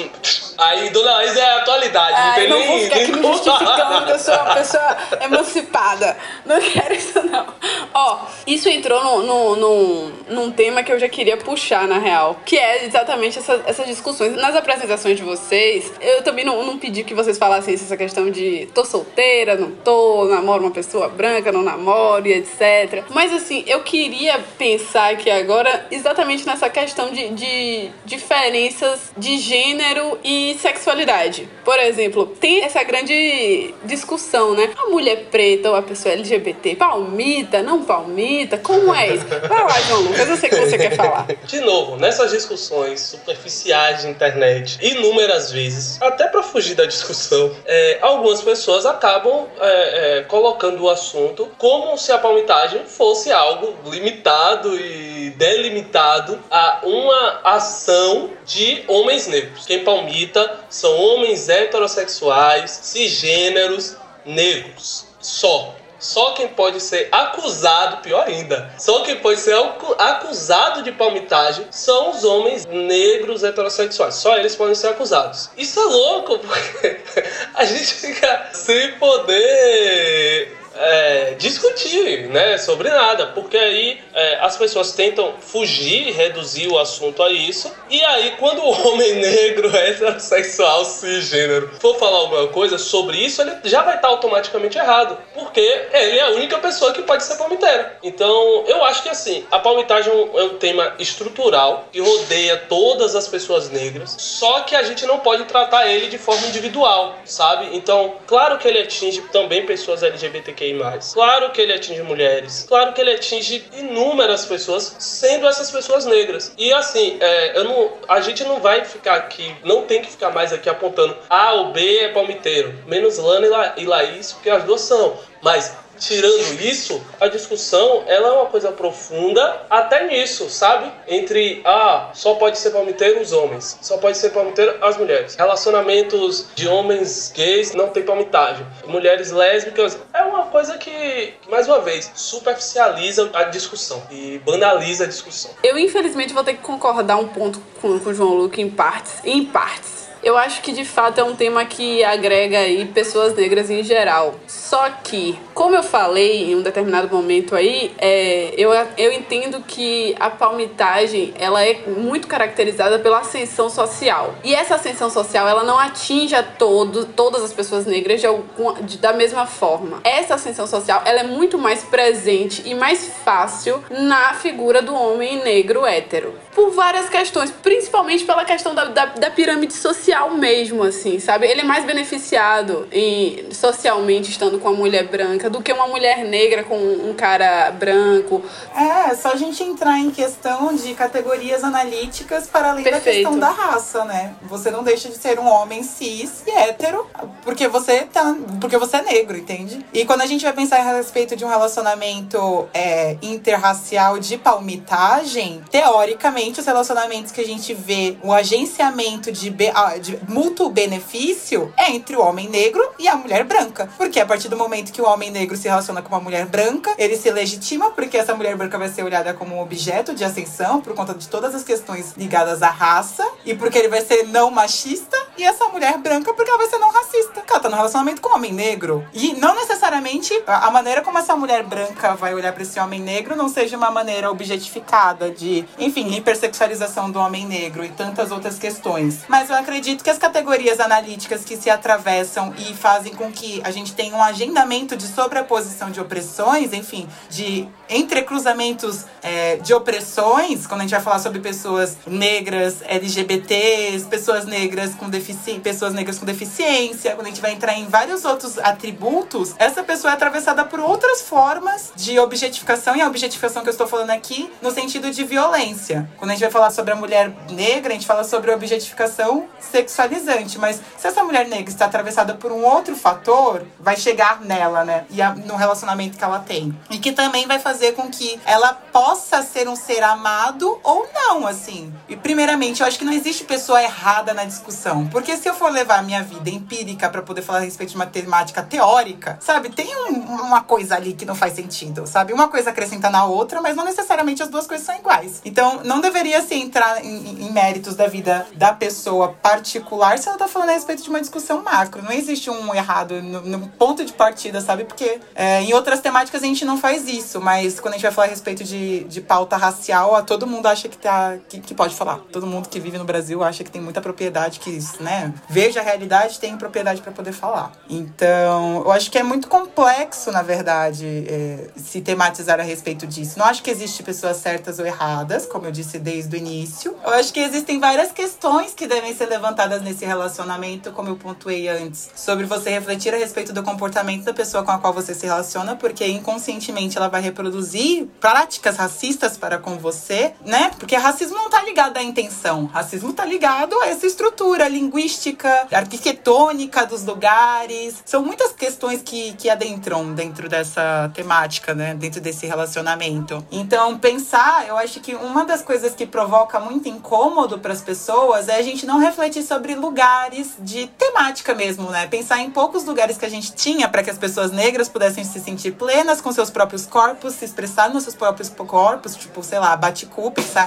S2: Aí Dona Laís é a atualidade.
S1: Ai,
S2: não tem
S1: não
S2: nem.
S1: Vou ficar aqui me justificando que eu sou uma [LAUGHS] pessoa emancipada. Não quero isso, não. Ó, isso entrou no num, num, tema que eu já queria puxar, na real, que é exatamente essa, essas discussões. Nas apresentações de vocês, eu também não, não pedi que vocês falassem essa questão de tô solteira, não tô, namoro uma pessoa branca, não namoro e etc. Mas assim, eu queria pensar aqui agora exatamente nessa questão de, de diferenças de gênero e sexualidade. Por exemplo, tem essa grande discussão, né? A mulher preta ou a pessoa LGBT, palmita, não palmita, como é isso? Vai lá, João Lucas, eu sei que você quer falar.
S2: De novo, nessas discussões superficiais de internet, inúmeras vezes, até para fugir da discussão, é, algumas pessoas acabam é, é, colocando o assunto como se a palmitagem fosse algo limitado e delimitado a uma ação de homens negros. Quem palmita são homens heterossexuais, cisgêneros, negros. Só. Só quem pode ser acusado, pior ainda, só quem pode ser acusado de palmitagem são os homens negros heterossexuais. Só eles podem ser acusados. Isso é louco, porque [LAUGHS] a gente fica sem poder é, discutir né, sobre nada, porque aí é, as pessoas tentam fugir, reduzir o assunto a isso, e aí quando o homem [LAUGHS] negro, heterossexual, cisgênero, for falar alguma coisa sobre isso, ele já vai estar automaticamente errado, porque ele é a única pessoa que pode ser palmiteira. Então eu acho que assim, a palmitagem é um tema estrutural que rodeia todas as pessoas negras, só que a gente não pode tratar ele de forma individual, sabe? Então, claro que ele atinge também pessoas LGBTQI+, claro que ele atinge mulheres, claro que ele atinge inúmeras pessoas, sendo essas pessoas negras. E assim, é, eu não, a gente não vai ficar aqui, não tem que ficar mais aqui apontando A ou B é palmiteiro, menos Lana e, La, e Laís, porque as duas são. Mas tirando isso, a discussão ela é uma coisa profunda até nisso, sabe? Entre ah, só pode ser palmiteiro os homens, só pode ser palmiteiro as mulheres. Relacionamentos de homens gays não tem palmitagem. Mulheres lésbicas é uma coisa que, mais uma vez, superficializa a discussão e banaliza a discussão.
S1: Eu infelizmente vou ter que concordar um ponto com, com o João Luque em partes, em partes eu acho que de fato é um tema que agrega aí pessoas negras em geral. Só que, como eu falei em um determinado momento aí, é, eu, eu entendo que a palmitagem ela é muito caracterizada pela ascensão social. E essa ascensão social ela não atinge a todo, todas as pessoas negras de alguma, de, da mesma forma. Essa ascensão social ela é muito mais presente e mais fácil na figura do homem negro hétero. Por várias questões, principalmente pela questão da, da, da pirâmide social social mesmo, assim, sabe? Ele é mais beneficiado em, socialmente estando com uma mulher branca do que uma mulher negra com um cara branco.
S4: É, só a gente entrar em questão de categorias analíticas para além Perfeito. da questão da raça, né? Você não deixa de ser um homem cis e hétero porque você tá, porque você é negro, entende? E quando a gente vai pensar a respeito de um relacionamento é, interracial de palmitagem, teoricamente os relacionamentos que a gente vê, o agenciamento de, de mútuo benefício é entre o homem negro e a mulher branca. Porque a partir do momento que o homem negro se relaciona com uma mulher branca, ele se legitima porque essa mulher branca vai ser olhada como um objeto de ascensão por conta de todas as questões ligadas à raça e porque ele vai ser não machista e essa mulher branca porque ela vai ser não racista. Ela tá no relacionamento com um homem negro. E não necessariamente a maneira como essa mulher branca vai olhar para esse homem negro não seja uma maneira objetificada de, enfim, hipersexualização do homem negro e tantas outras questões. Mas eu acredito que as categorias analíticas que se atravessam e fazem com que a gente tenha um agendamento de sobreposição de opressões, enfim, de entrecruzamentos é, de opressões, quando a gente vai falar sobre pessoas negras, LGBTs, pessoas negras com deficiência, pessoas negras com deficiência, quando a gente vai entrar em vários outros atributos, essa pessoa é atravessada por outras formas de objetificação, e a objetificação que eu estou falando aqui no sentido de violência. Quando a gente vai falar sobre a mulher negra, a gente fala sobre objetificação sexualizante, mas se essa mulher negra está atravessada por um outro fator, vai chegar nela, né? E a, no relacionamento que ela tem. E que também vai fazer com que ela possa ser um ser amado ou não, assim. E primeiramente, eu acho que não existe pessoa errada na discussão, porque se eu for levar a minha vida empírica para poder falar a respeito de uma temática teórica, sabe, tem um, uma coisa ali que não faz sentido, sabe? Uma coisa acrescenta na outra, mas não necessariamente as duas coisas são iguais. Então, não deveria se entrar em, em méritos da vida da pessoa particular particular se ela tá falando a respeito de uma discussão macro. Não existe um errado no, no ponto de partida, sabe? Porque é, em outras temáticas a gente não faz isso, mas quando a gente vai falar a respeito de, de pauta racial, todo mundo acha que, tá, que, que pode falar. Todo mundo que vive no Brasil acha que tem muita propriedade, que né, veja a realidade tem propriedade para poder falar. Então, eu acho que é muito complexo, na verdade, é, se tematizar a respeito disso. Não acho que existe pessoas certas ou erradas, como eu disse desde o início. Eu acho que existem várias questões que devem ser levantadas levantadas nesse relacionamento, como eu pontuei antes, sobre você refletir a respeito do comportamento da pessoa com a qual você se relaciona, porque inconscientemente ela vai reproduzir práticas racistas para com você, né? Porque racismo não tá ligado à intenção, racismo tá ligado a essa estrutura linguística, arquitetônica dos lugares. São muitas questões que, que adentram dentro dessa temática, né? Dentro desse relacionamento. Então, pensar, eu acho que uma das coisas que provoca muito incômodo para as pessoas é a gente não refletir sobre lugares de temática mesmo, né? Pensar em poucos lugares que a gente tinha para que as pessoas negras pudessem se sentir plenas com seus próprios corpos, se expressar nos seus próprios corpos, tipo, sei lá, bate-cu, pensar.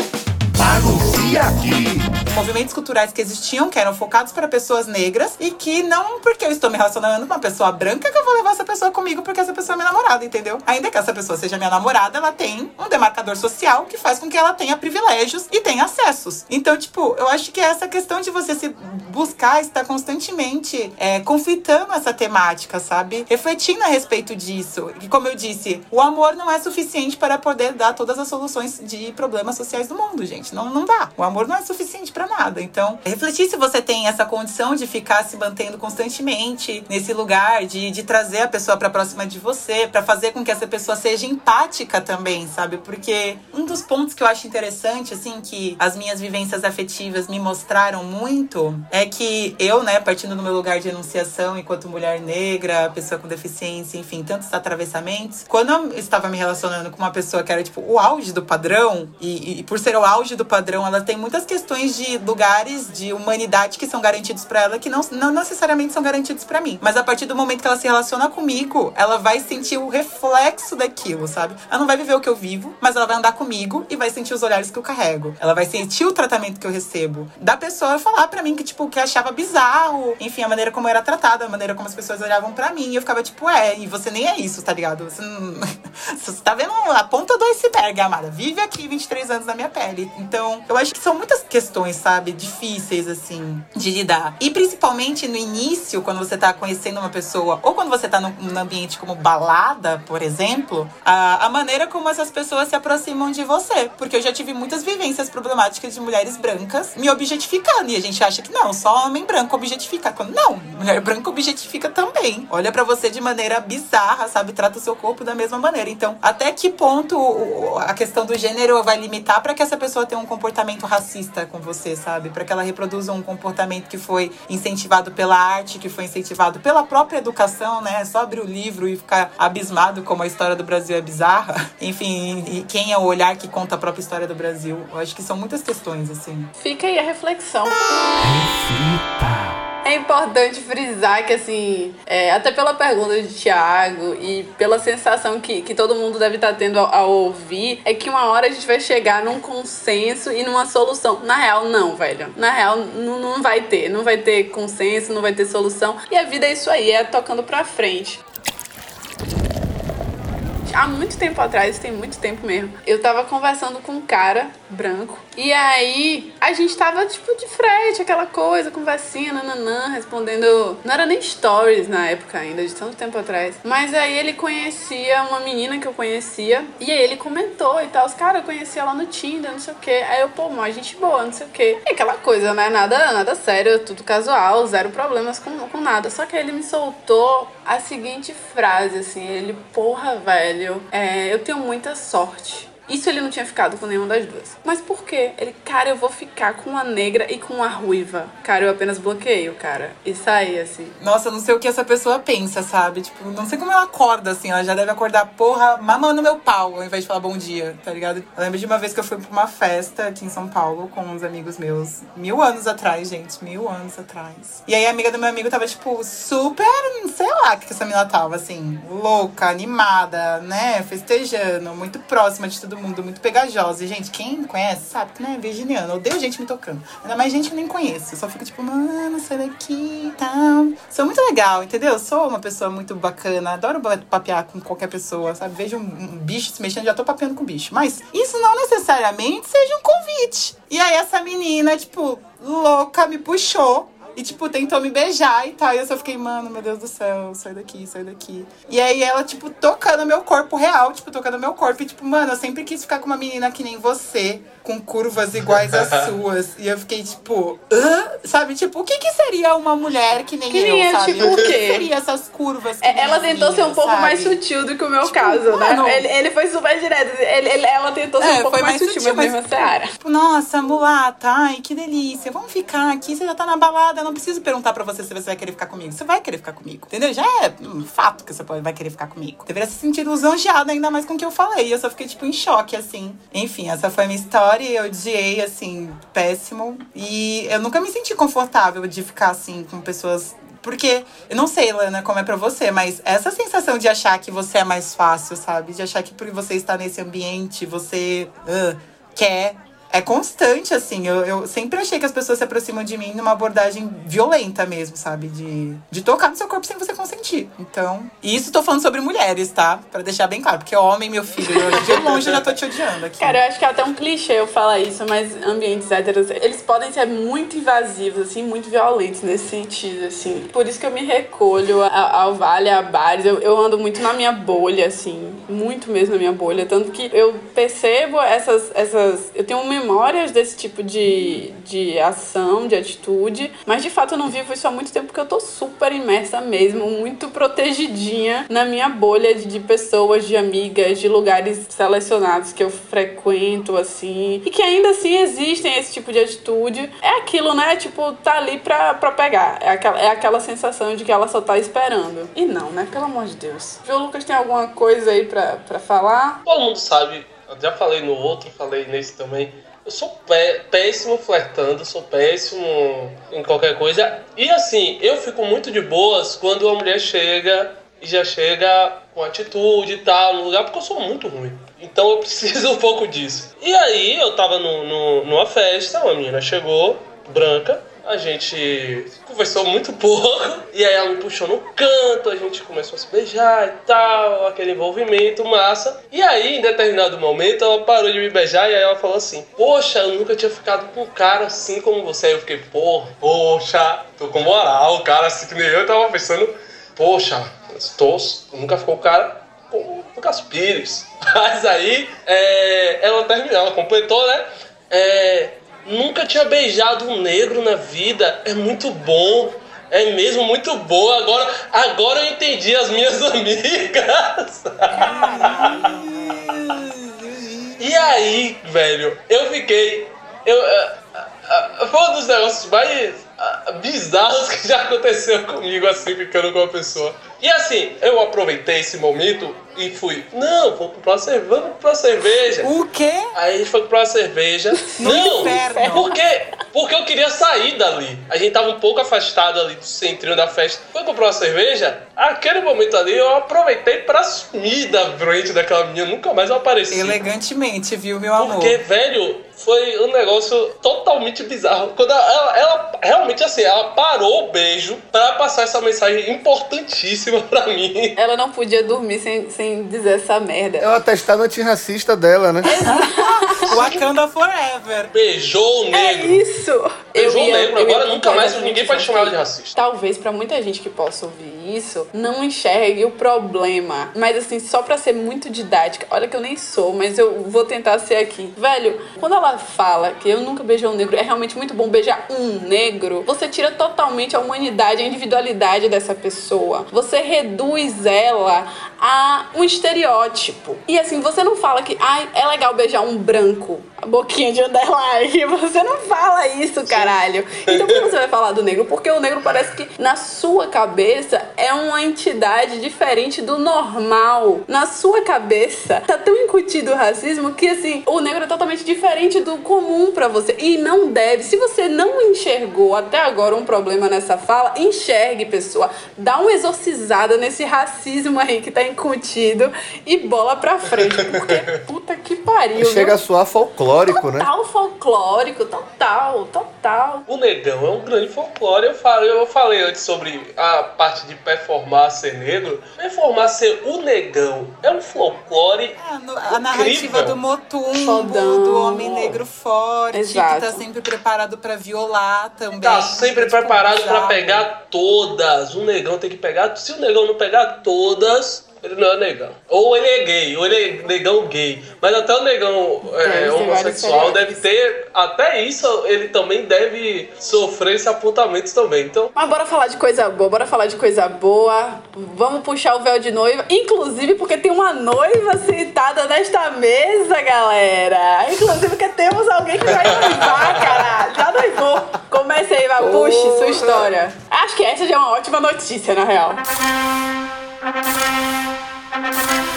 S4: Pago
S3: Aqui?
S4: movimentos culturais que existiam, que eram focados para pessoas negras, e que não porque eu estou me relacionando com uma pessoa branca que eu vou levar essa pessoa comigo porque essa pessoa é minha namorada, entendeu? Ainda que essa pessoa seja minha namorada, ela tem um demarcador social que faz com que ela tenha privilégios e tenha acessos. Então, tipo, eu acho que essa questão de você se buscar estar constantemente é, conflitando essa temática, sabe? Refletindo a respeito disso. E como eu disse, o amor não é suficiente para poder dar todas as soluções de problemas sociais do mundo, gente. Não, não dá. O amor não é suficiente para nada. Então, refletir se você tem essa condição de ficar se mantendo constantemente nesse lugar, de, de trazer a pessoa para próxima de você, para fazer com que essa pessoa seja empática também, sabe? Porque um dos pontos que eu acho interessante, assim, que as minhas vivências afetivas me mostraram muito, é que eu, né, partindo do meu lugar de enunciação enquanto mulher negra, pessoa com deficiência, enfim, tantos atravessamentos, quando eu estava me relacionando com uma pessoa que era, tipo, o auge do padrão, e, e por ser o auge do padrão, ela tem muitas questões de lugares de humanidade que são garantidos para ela que não, não necessariamente são garantidos para mim. Mas a partir do momento que ela se relaciona comigo, ela vai sentir o reflexo daquilo, sabe? Ela não vai viver o que eu vivo, mas ela vai andar comigo e vai sentir os olhares que eu carrego. Ela vai sentir o tratamento que eu recebo. Da pessoa falar para mim que, tipo, que achava bizarro, enfim, a maneira como eu era tratada, a maneira como as pessoas olhavam para mim. E eu ficava, tipo, é, e você nem é isso, tá ligado? Você, não... [LAUGHS] você tá vendo a ponta do iceberg, amada. Vive aqui 23 anos na minha pele. Então, eu acho que são muitas questões, sabe? Difíceis, assim, de lidar. E principalmente no início, quando você tá conhecendo uma pessoa, ou quando você tá num, ambiente como balada, por exemplo, a, a maneira como essas pessoas se aproximam de você. Porque eu já tive muitas vivências problemáticas de mulheres brancas me objetificando. E a gente acha que não, só homem branco objetifica. Quando, não, mulher branca objetifica também. Olha para você de maneira bizarra, sabe? Trata o seu corpo da mesma maneira. Então, até que ponto a questão do gênero vai limitar para que essa pessoa tenha um comportamento racista com você, sabe? Para que ela reproduza um comportamento que foi incentivado pela arte, que foi incentivado pela própria educação, né? É só abrir o livro e ficar abismado como a história do Brasil é bizarra. [LAUGHS] Enfim, e quem é o olhar que conta a própria história do Brasil? Eu acho que são muitas questões, assim.
S1: Fica aí a reflexão.
S3: Reflita.
S1: É importante frisar que, assim, é, até pela pergunta de Thiago e pela sensação que, que todo mundo deve estar tendo ao, ao, ouvir, é que uma hora a gente vai chegar num consenso e numa solução. Na real, não, velho. Na real, não, não vai ter. Não vai ter consenso, não vai ter solução. E a vida é isso aí, é tocando pra frente há muito tempo atrás, tem muito tempo mesmo, eu tava conversando com um cara branco. E aí a gente tava tipo de frente, aquela coisa, conversinha, nananã, respondendo. Não era nem stories na época ainda, de tanto tempo atrás. Mas aí ele conhecia uma menina que eu conhecia. E aí ele comentou e tal. Os caras, eu conhecia lá no Tinder, não sei o que. Aí eu, pô, mó gente boa, não sei o que. E aquela coisa, né? Nada, nada sério, tudo casual, zero problemas com, com nada. Só que aí ele me soltou a seguinte frase, assim, ele, porra, velho, é, eu tenho muita sorte. Isso ele não tinha ficado com nenhuma das duas. Mas por quê? Ele, cara, eu vou ficar com uma negra e com uma ruiva. Cara, eu apenas bloqueio, cara. E saí, assim.
S4: Nossa, eu não sei o que essa pessoa pensa, sabe? Tipo, não sei como ela acorda, assim. Ela já deve acordar, porra, mamando meu pau, ao invés de falar bom dia, tá ligado? Eu lembro de uma vez que eu fui pra uma festa aqui em São Paulo com uns amigos meus. Mil anos atrás, gente. Mil anos atrás. E aí a amiga do meu amigo tava, tipo, super, sei lá o que essa menina tava, assim. Louca, animada, né? Festejando, muito próxima de tudo mundo, muito pegajosa. E, gente, quem conhece sabe que, né, virginiana. Eu odeio gente me tocando. Ainda mais gente que nem conheço. Eu só fico tipo, mano, sai daqui e tal. Sou muito legal, entendeu? Sou uma pessoa muito bacana. Adoro papear com qualquer pessoa, sabe? Vejo um bicho se mexendo, já tô papeando com o bicho. Mas isso não necessariamente seja um convite. E aí, essa menina, tipo, louca, me puxou e, tipo, tentou me beijar e tal. E eu só fiquei, mano, meu Deus do céu, sai daqui, sai daqui. E aí ela, tipo, tocando meu corpo real, tipo, tocando meu corpo. E, tipo, mano, eu sempre quis ficar com uma menina que nem você com curvas iguais às [LAUGHS] suas. E eu fiquei tipo, Hã? sabe? Tipo, o que que seria uma mulher que nem
S1: que
S4: eu,
S1: é,
S4: sabe?
S1: Tipo,
S4: o
S1: que
S4: seria essas curvas?
S1: É, ela tentou ser um pouco sabe? mais sutil do que o meu tipo, caso, né?
S4: mano,
S1: né? Ele, ele foi super direto. Ele, ele, ela tentou ser
S4: é,
S1: um pouco mais,
S4: mais
S1: sutil, mas mesmo Seara.
S4: Tipo, nossa, mulata, ai, que delícia. Vamos ficar aqui, você já tá na balada. Não preciso perguntar pra você se você vai querer ficar comigo. Você vai querer ficar comigo, entendeu? Já é um fato que você vai querer ficar comigo. Deveria se sentir lisonjeada ainda mais com o que eu falei. Eu só fiquei, tipo, em choque, assim. Enfim, essa foi a minha história eu odiei assim, péssimo. E eu nunca me senti confortável de ficar, assim, com pessoas porque, eu não sei, Lana, como é pra você, mas essa sensação de achar que você é mais fácil, sabe? De achar que por você estar nesse ambiente, você uh, quer é constante, assim. Eu, eu sempre achei que as pessoas se aproximam de mim numa abordagem violenta mesmo, sabe? De, de tocar no seu corpo sem você consentir. Então. E isso tô falando sobre mulheres, tá? Pra deixar bem claro. Porque homem, meu filho, de longe eu já tô te odiando aqui.
S1: Cara, eu acho que é até um clichê eu falar isso, mas ambientes héteros, eles podem ser muito invasivos, assim, muito violentos nesse sentido, assim. Por isso que eu me recolho ao vale, a bares. Eu, eu ando muito na minha bolha, assim. Muito mesmo na minha bolha. Tanto que eu percebo essas. essas eu tenho memórias desse tipo de, de ação, de atitude, mas de fato eu não vivo isso há muito tempo porque eu tô super imersa mesmo, muito protegidinha na minha bolha de, pessoas, de amigas, de lugares selecionados que eu frequento, assim, e que ainda assim existem esse tipo de atitude. É aquilo, né? Tipo, tá ali pra, pra pegar. É aquela, é aquela sensação de que ela só tá esperando. E não, né? Pelo amor de Deus. Viu, Lucas, tem alguma coisa aí pra, pra falar?
S2: Mundo sabe, eu já falei no outro, falei nesse também. Eu sou pé- péssimo flertando, sou péssimo em qualquer coisa. E assim, eu fico muito de boas quando a mulher chega e já chega com atitude e tal no lugar, porque eu sou muito ruim. Então eu [LAUGHS] preciso um pouco disso. E aí eu tava no, no- numa festa, uma menina chegou, branca, a gente conversou muito pouco, e aí ela me puxou no canto, a gente começou a se beijar e tal, aquele envolvimento massa. E aí, em determinado momento, ela parou de me beijar e aí ela falou assim: Poxa, eu nunca tinha ficado com um cara assim como você. Aí eu fiquei, porra, poxa, tô com moral, o cara assim que nem eu, tava pensando, poxa, estou, nunca ficou com cara com o Lucas Pires. [LAUGHS] Mas aí, é, ela terminou, ela completou, né? É, nunca tinha beijado um negro na vida, é muito bom. É mesmo muito bom. Agora, agora eu entendi as minhas [LAUGHS] amigas. e aí, velho, eu fiquei. Eu, ah, ah, foi um dos negócios mais ah, bizarros que já aconteceu comigo, assim, ficando com uma pessoa. E assim, eu aproveitei esse momento e fui, não, vou comprar uma cerveja, vamos comprar uma cerveja.
S4: O quê?
S2: Aí a gente foi comprar uma cerveja. [LAUGHS]
S4: No
S2: não,
S4: inferno.
S2: porque, porque eu queria sair dali. A gente tava um pouco afastado ali do centrinho da festa. Foi comprar uma cerveja, aquele momento ali eu aproveitei pra sumir da frente daquela menina, nunca mais eu apareci.
S4: Elegantemente, viu, meu amor?
S2: Porque, velho, foi um negócio totalmente bizarro. Quando ela, ela, ela- realmente assim, ela parou o beijo pra passar essa mensagem importantíssima [LAUGHS] pra mim.
S1: Ela não podia dormir sem, sem dizer essa merda.
S5: É o atestado antirracista dela, né?
S4: Wakanda Forever.
S2: Beijou o
S1: É
S2: negro.
S1: isso!
S2: Beijou o
S1: ia-
S2: negro, agora nunca mais ninguém pode chamar ela de racista.
S1: Talvez pra muita gente que possa ouvir isso, não enxergue o problema. Mas assim, só pra ser muito didática, olha que eu nem sou, mas eu vou tentar ser aqui. Velho, quando ela fala que eu nunca beijei um negro, é realmente muito bom beijar um negro, você tira totalmente a humanidade, a individualidade dessa pessoa. Você reduz ela a um estereótipo. E assim, você não fala que ai, é legal beijar um branco, a boquinha de underline. [LAUGHS] Você não fala isso, caralho. Então por que você vai falar do negro? Porque o negro parece que na sua cabeça é uma entidade diferente do normal. Na sua cabeça tá tão incutido o racismo que assim, o negro é totalmente diferente do comum pra você. E não deve. Se você não enxergou até agora um problema nessa fala, enxergue, pessoa. Dá uma exorcizada nesse racismo aí que tá incutido e bola pra frente. Porque puta que pariu.
S5: Chega a
S1: viu?
S5: soar folclórico, né?
S1: Total folclórico, total, total.
S2: O negão é um grande folclore. Eu falei, eu falei antes sobre a parte de performar ser negro. Performar ser o negão é um folclore.
S4: Ah, no- a narrativa do motumbo,
S1: Fodão.
S4: do homem negro forte,
S1: Exato.
S4: que tá sempre preparado pra violar também.
S2: Tá sempre
S4: Tipo,
S2: preparado pra pegar todas. O negão tem que pegar. Se o negão não pegar todas, ele não é negão. Ou ele é gay, ou ele é negão gay. Mas até o negão é, homossexual deve ter. Até isso ele também deve sofrer esse apontamento também. Então.
S1: Mas bora falar de coisa boa, bora falar de coisa boa. Vamos puxar o véu de noiva. Inclusive porque tem uma noiva citada nesta mesa, galera. Inclusive porque temos alguém que vai noivar, caralho. Já noivou. Comece aí, vai, puxe sua história. Acho que essa já é uma ótima notícia, na real.
S4: Gente, é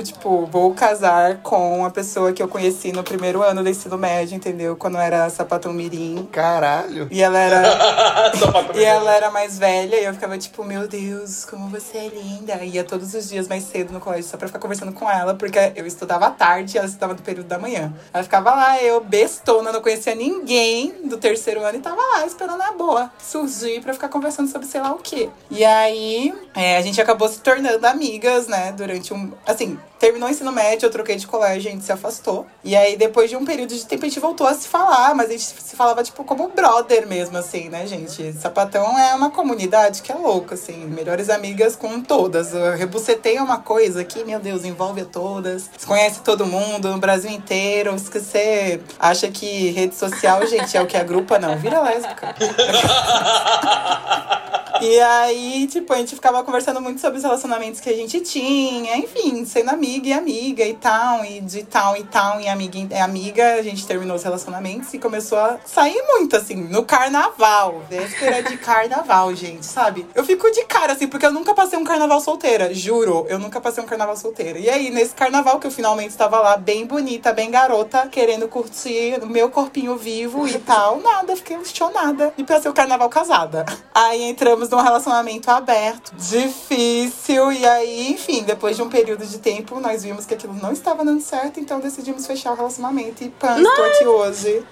S4: muito, tipo, vou casar com a pessoa que eu conheci no primeiro ano do ensino médio, entendeu? Quando eu era sapatão mirim.
S5: Caralho.
S4: E ela era. [LAUGHS] E ela era mais velha e eu ficava tipo, meu Deus, como você é linda. E ia todos os dias mais cedo no colégio só pra ficar conversando com ela, porque eu estudava à tarde e ela estudava no período da manhã. Ela ficava lá, eu bestona, não conhecia ninguém do terceiro ano e tava lá esperando a boa surgir pra ficar conversando sobre sei lá o quê. E aí é, a gente acabou se tornando amigas, né, durante um. Assim, terminou o ensino médio, eu troquei de colégio, a gente se afastou. E aí, depois de um período de tempo, a gente voltou a se falar, mas a gente se falava, tipo, como brother mesmo, assim, né, gente? Sapatão é uma comunidade que é louca, assim, melhores amigas com todas. Rebucetei é uma coisa que, meu Deus, envolve todas. Você conhece todo mundo no Brasil inteiro. Se você acha que rede social, gente, é o que grupo, não, vira lésbica. [LAUGHS] [LAUGHS] E aí, tipo, a gente ficava conversando muito sobre os relacionamentos que a gente tinha, enfim, sendo amiga e amiga e tal, e de tal e tal, e amiga e amiga, a gente terminou os relacionamentos e começou a sair muito, assim, no carnaval, véspera de [LAUGHS] carnaval, gente, sabe? Eu fico de cara, assim, porque eu nunca passei um carnaval solteira, juro, eu nunca passei um carnaval solteira. E aí, nesse carnaval que eu finalmente estava lá, bem bonita, bem garota, querendo curtir o meu corpinho vivo e tal, nada, fiquei questionada. E pra ser o carnaval casada. Aí entramos num relacionamento aberto, difícil, e aí, enfim, depois de um período de tempo, nós vimos que aquilo não estava dando certo, então decidimos fechar o relacionamento. E pã, estou aqui hoje.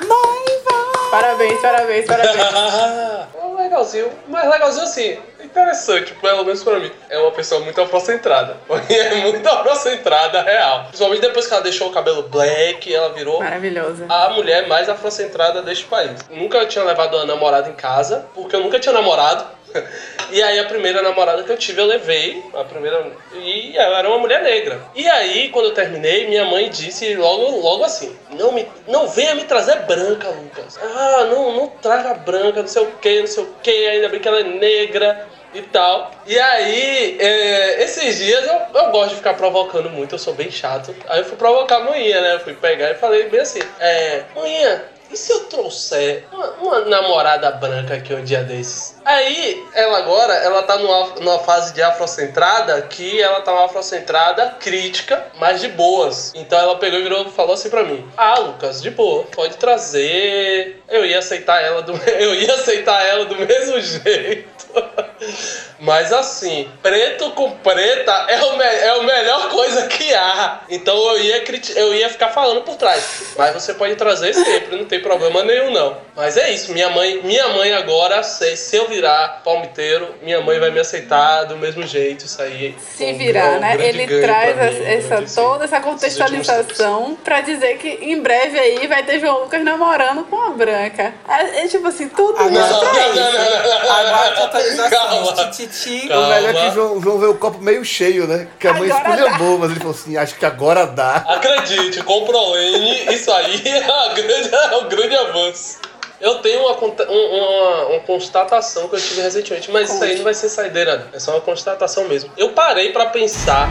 S4: Noiva!
S1: Parabéns, parabéns, parabéns. [LAUGHS]
S2: Legalzinho. Mas legalzinho assim. Interessante, pelo menos pra mim. É uma pessoa muito afrocentrada. [LAUGHS] É muito afrocentrada, real. Principalmente depois que ela deixou o cabelo black, ela virou
S1: Maravilhosa.
S2: a mulher mais afrocentrada deste país. Nunca tinha levado a namorada em casa, porque eu nunca tinha namorado. [LAUGHS] E aí a primeira namorada que eu tive eu levei, a primeira e ela era uma mulher negra. E aí quando eu terminei, minha mãe disse logo logo assim: "Não me não venha me trazer branca, Lucas. Ah, não não traga branca, não sei o que, não sei o que, ainda bem que ela é negra." E tal. E aí, é, esses dias eu, eu gosto de ficar provocando muito, eu sou bem chato. Aí eu fui provocar a manhã, né? Eu fui pegar e falei bem assim: É, manhã, e se eu trouxer uma, uma namorada branca aqui um dia desses? Aí, ela agora, ela tá numa, numa fase de afrocentrada que ela tá uma afrocentrada crítica, mas de boas. Então ela pegou e virou falou assim pra mim: Ah, Lucas, de boa, pode trazer. Eu ia aceitar ela do, [LAUGHS] eu ia aceitar ela do mesmo jeito. [LAUGHS] Mas assim, preto com preta é, o é a melhor coisa que há. Então eu ia, eu ia ficar falando por trás. Mas você pode trazer sempre, não tem problema nenhum não. Mas é isso, minha mãe, minha mãe agora, se, se eu virar palmiteiro, minha mãe vai me aceitar do mesmo jeito, isso aí.
S1: Se
S2: é é
S1: virar,
S2: um
S1: né? Ele traz
S2: mim
S1: essa,
S2: esse-
S1: toda essa contextualização pra dizer que em breve aí vai ter João Lucas namorando com a Branca. É, é tipo assim, tudo
S4: Agora,
S1: isso pra
S2: não,
S1: isso.
S2: não, não, não.
S4: Agora. Tititi.
S5: O melhor é que o João, o João vê o copo meio cheio, né? Que a mãe esculhambou, mas ele falou assim: acho que agora dá.
S2: Acredite, com o Prolene, isso aí [LAUGHS] é, grande, é um grande avanço. Eu tenho uma, um- uma, uma constatação que eu tive recentemente, mas isso aí não vai ser saideira. É só uma constatação mesmo. Eu parei pra pensar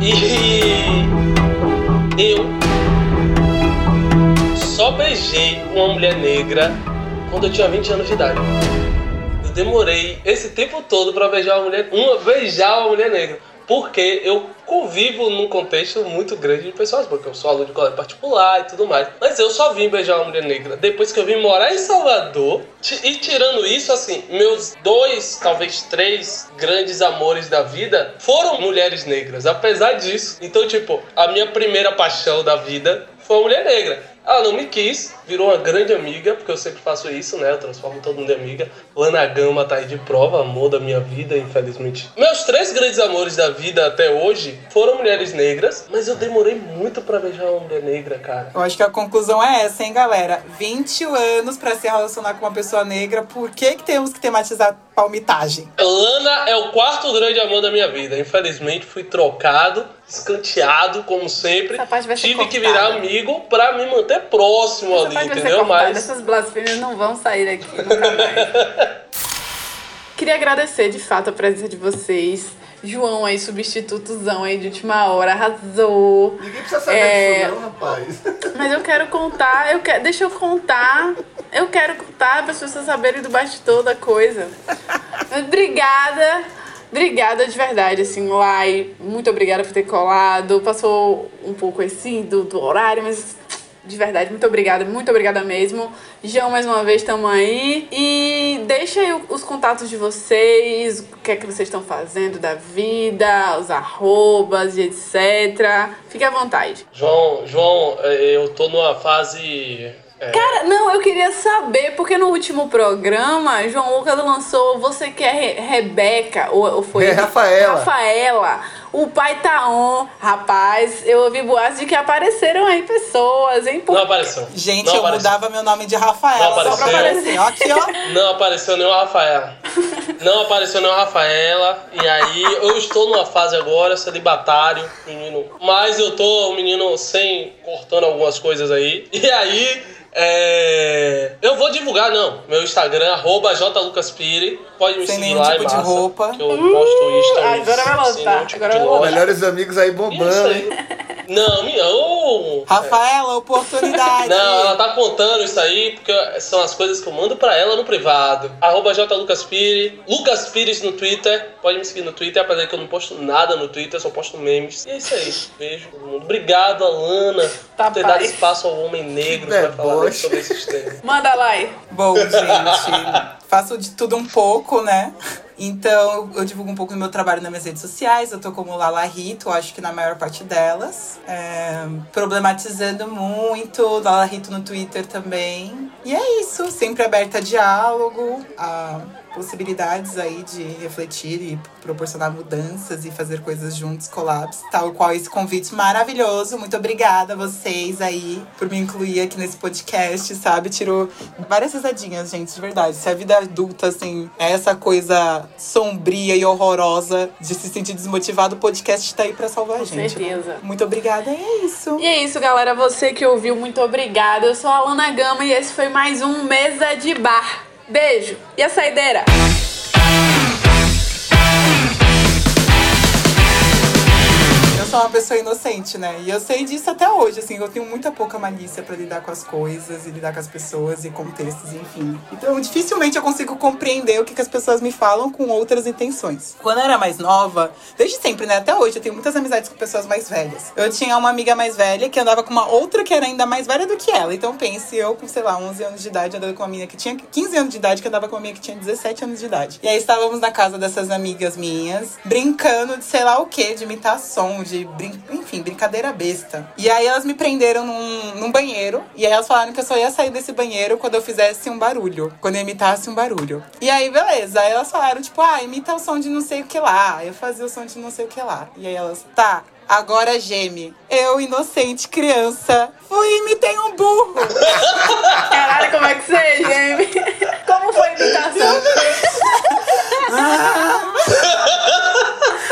S2: e [LAUGHS] eu só beijei uma mulher negra quando eu tinha 20 anos de idade. Eu demorei esse tempo todo pra beijar uma mulher, uma, beijar uma mulher negra. Porque eu convivo num contexto muito grande de pessoas brancas. Eu sou aluno de colégio particular e tudo mais. Mas eu só vim beijar uma mulher negra depois que eu vim morar em Salvador. E tirando isso, assim, meus dois, talvez três grandes amores da vida foram mulheres negras. Apesar disso. Então, tipo, a minha primeira paixão da vida foi uma mulher negra. Ela não me quis, virou uma grande amiga, porque eu sempre faço isso, né? Eu transformo todo mundo em amiga. Lana Gama tá aí de prova, amor da minha vida, infelizmente. Meus três grandes amores da vida até hoje foram mulheres negras, mas eu demorei muito pra beijar uma mulher negra, cara.
S4: Eu acho que a conclusão é essa, hein, galera? 20 anos pra se relacionar com uma pessoa negra, por que, que temos que tematizar palmitagem?
S2: Lana é o quarto grande amor da minha vida. Infelizmente fui trocado, escanteado, como sempre.
S1: Essa parte vai ser
S2: Tive que virar amigo pra me manter próximo
S1: Essa
S2: ali, entendeu? Mas
S1: Essas blasfêmias não vão sair daqui nunca mais. [LAUGHS] Queria agradecer de fato a presença de vocês. João aí, substitutozão aí de última hora, arrasou.
S5: Ninguém precisa saber
S1: É.
S5: disso, não, rapaz. [LAUGHS]
S1: Mas eu quero contar, eu quero, deixa eu contar. Eu quero contar para as pessoas saberem do bastidor da coisa. [LAUGHS] Obrigada Obrigada de verdade, assim, Lai. Muito obrigada por ter colado. Passou um pouco assim do, do horário, mas de verdade, muito obrigada, muito obrigada mesmo. João, mais uma vez, estamos aí. E deixa aí os contatos de vocês, o que é que vocês estão fazendo da vida, os arrobas e etc. Fique à vontade.
S2: João, João, eh, eu tô numa fase. É,
S1: Cara, não, eu queria saber, porque no último programa, João Lucas lançou Você Quer Re Rebeca, ou, ou foi?
S5: É, Rafaela.
S1: Rafaela. O pai tá on. Rapaz, eu ouvi boatos de que apareceram aí pessoas, hein? Por-
S2: Não apareceu.
S4: Gente,
S2: não
S4: eu
S2: apareceu.
S4: mudava meu nome de Rafaela
S2: Não
S4: só pra
S2: apareceu.
S4: aparecer. Ó, Aqui, ó.
S2: Não apareceu nenhuma Rafaela. Não apareceu nenhuma Rafaela. E aí, eu estou numa fase agora, celibatário, menino. Mas eu tô um menino sem, cortando algumas coisas aí. E aí, é... Eu vou divulgar, não. Meu Instagram, arroba jlucaspire. Pode me
S4: Sem
S2: seguir
S4: nenhum
S2: lá,
S4: tipo
S2: é
S4: de
S2: massa,
S4: roupa.
S2: Que eu posto stories.
S1: agora vai lotar,
S2: nenhum tipo
S1: agora
S2: de
S1: vai.
S5: Melhores amigos aí
S2: Isso
S5: bombando.
S2: aí. Não, minha... ô,
S4: Rafaela, oportunidade.
S2: Não, ela tá contando isso aí porque são as coisas que eu mando pra ela no privado. Arroba jlucaspire, Lucas Pires no Twitter. Pode me seguir no Twitter, apesar que eu não posto nada no Twitter, só posto memes. E é isso aí. Beijo todo mundo. Obrigado, Alana,
S1: Tá,
S2: por ter
S1: pai.
S2: dado espaço ao homem negro
S5: Que
S2: pra falar
S5: deboche.
S1: Manda lá aí.
S4: Bom, gente, faço de tudo um pouco, né? Então, eu divulgo um pouco do meu trabalho nas minhas redes sociais. Eu tô como Lala Rito, acho que na maior parte delas. É, problematizando muito. Lala Rito no Twitter também. E é isso, sempre aberta a diálogo, a possibilidades aí de refletir e proporcionar mudanças e fazer coisas juntos, collabs, tal qual esse convite maravilhoso. Muito obrigada a vocês aí por me incluir aqui nesse podcast, sabe? Tirou várias risadinhas, gente, de verdade. Se a vida adulta, assim, é essa coisa sombria e horrorosa de se sentir desmotivado, o podcast tá aí pra salvar a
S1: Com
S4: gente.
S1: certeza.
S4: Muito obrigada, e é isso.
S1: E é isso, galera. Você que ouviu, muito obrigada. Eu sou a Alana Gama e esse foi mais um Mesa de Bar. Beijo. E a saideira?
S4: Sou uma pessoa inocente, né? E eu sei disso até hoje, assim. Eu tenho muita pouca malícia pra lidar com as coisas e lidar com as pessoas e contextos, enfim. Então, dificilmente eu consigo compreender o que, que as pessoas me falam com outras intenções. Quando eu era mais nova, desde sempre, né? Até hoje, eu tenho muitas amizades com pessoas mais velhas. Eu tinha uma amiga mais velha que andava com uma outra que era ainda mais velha do que ela. Então, pense, eu com, sei lá, 11 anos de idade, andando com uma menina que tinha 15 anos de idade, que andava com uma menina que tinha 17 anos de idade. E aí estávamos na casa dessas amigas minhas, brincando de sei lá o que, de imitação, de brin... enfim, brincadeira besta. E aí elas me prenderam num, num banheiro. E aí elas falaram que eu só ia sair desse banheiro quando eu fizesse um barulho. Quando eu imitasse um barulho. E aí, beleza. Aí elas falaram, tipo, ah, imita o som de não sei o que lá. Eu fazia o som de não sei o que lá. E aí elas, tá. Agora geme. Eu, inocente criança, fui e imitei um burro. [LAUGHS]
S1: Caralho, como é que você, Geme? Como foi a imitação? [LAUGHS] [LAUGHS]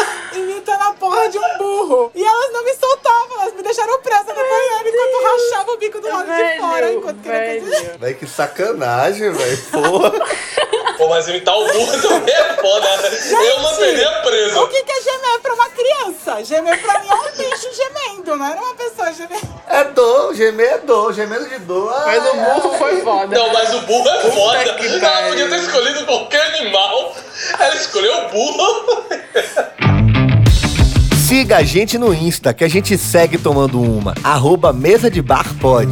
S4: imitando a porra de um burro. E elas não me soltavam, elas me deixaram presa no banheiro enquanto rachava o bico do lado de fora. Enquanto que
S1: velho.
S5: Véi, que sacanagem, velho. Porra. [LAUGHS]
S2: Pô, mas imitar o burro também é foda. Eu manteria
S4: O
S2: preso.
S4: que que é gemer pra uma criança? Gemer pra mim é um bicho gemendo, não era uma pessoa gemendo.
S5: É dor, gemer é dor, gemendo de dor.
S1: Mas o
S5: Ah,
S1: burro foi foda.
S2: Não, mas o burro é foda.
S1: que
S2: Ela podia ter escolhido qualquer animal. Ela escolheu o burro. [LAUGHS]
S6: Siga a gente no Insta, que a gente segue tomando uma. Arroba Mesa de Bar Pod.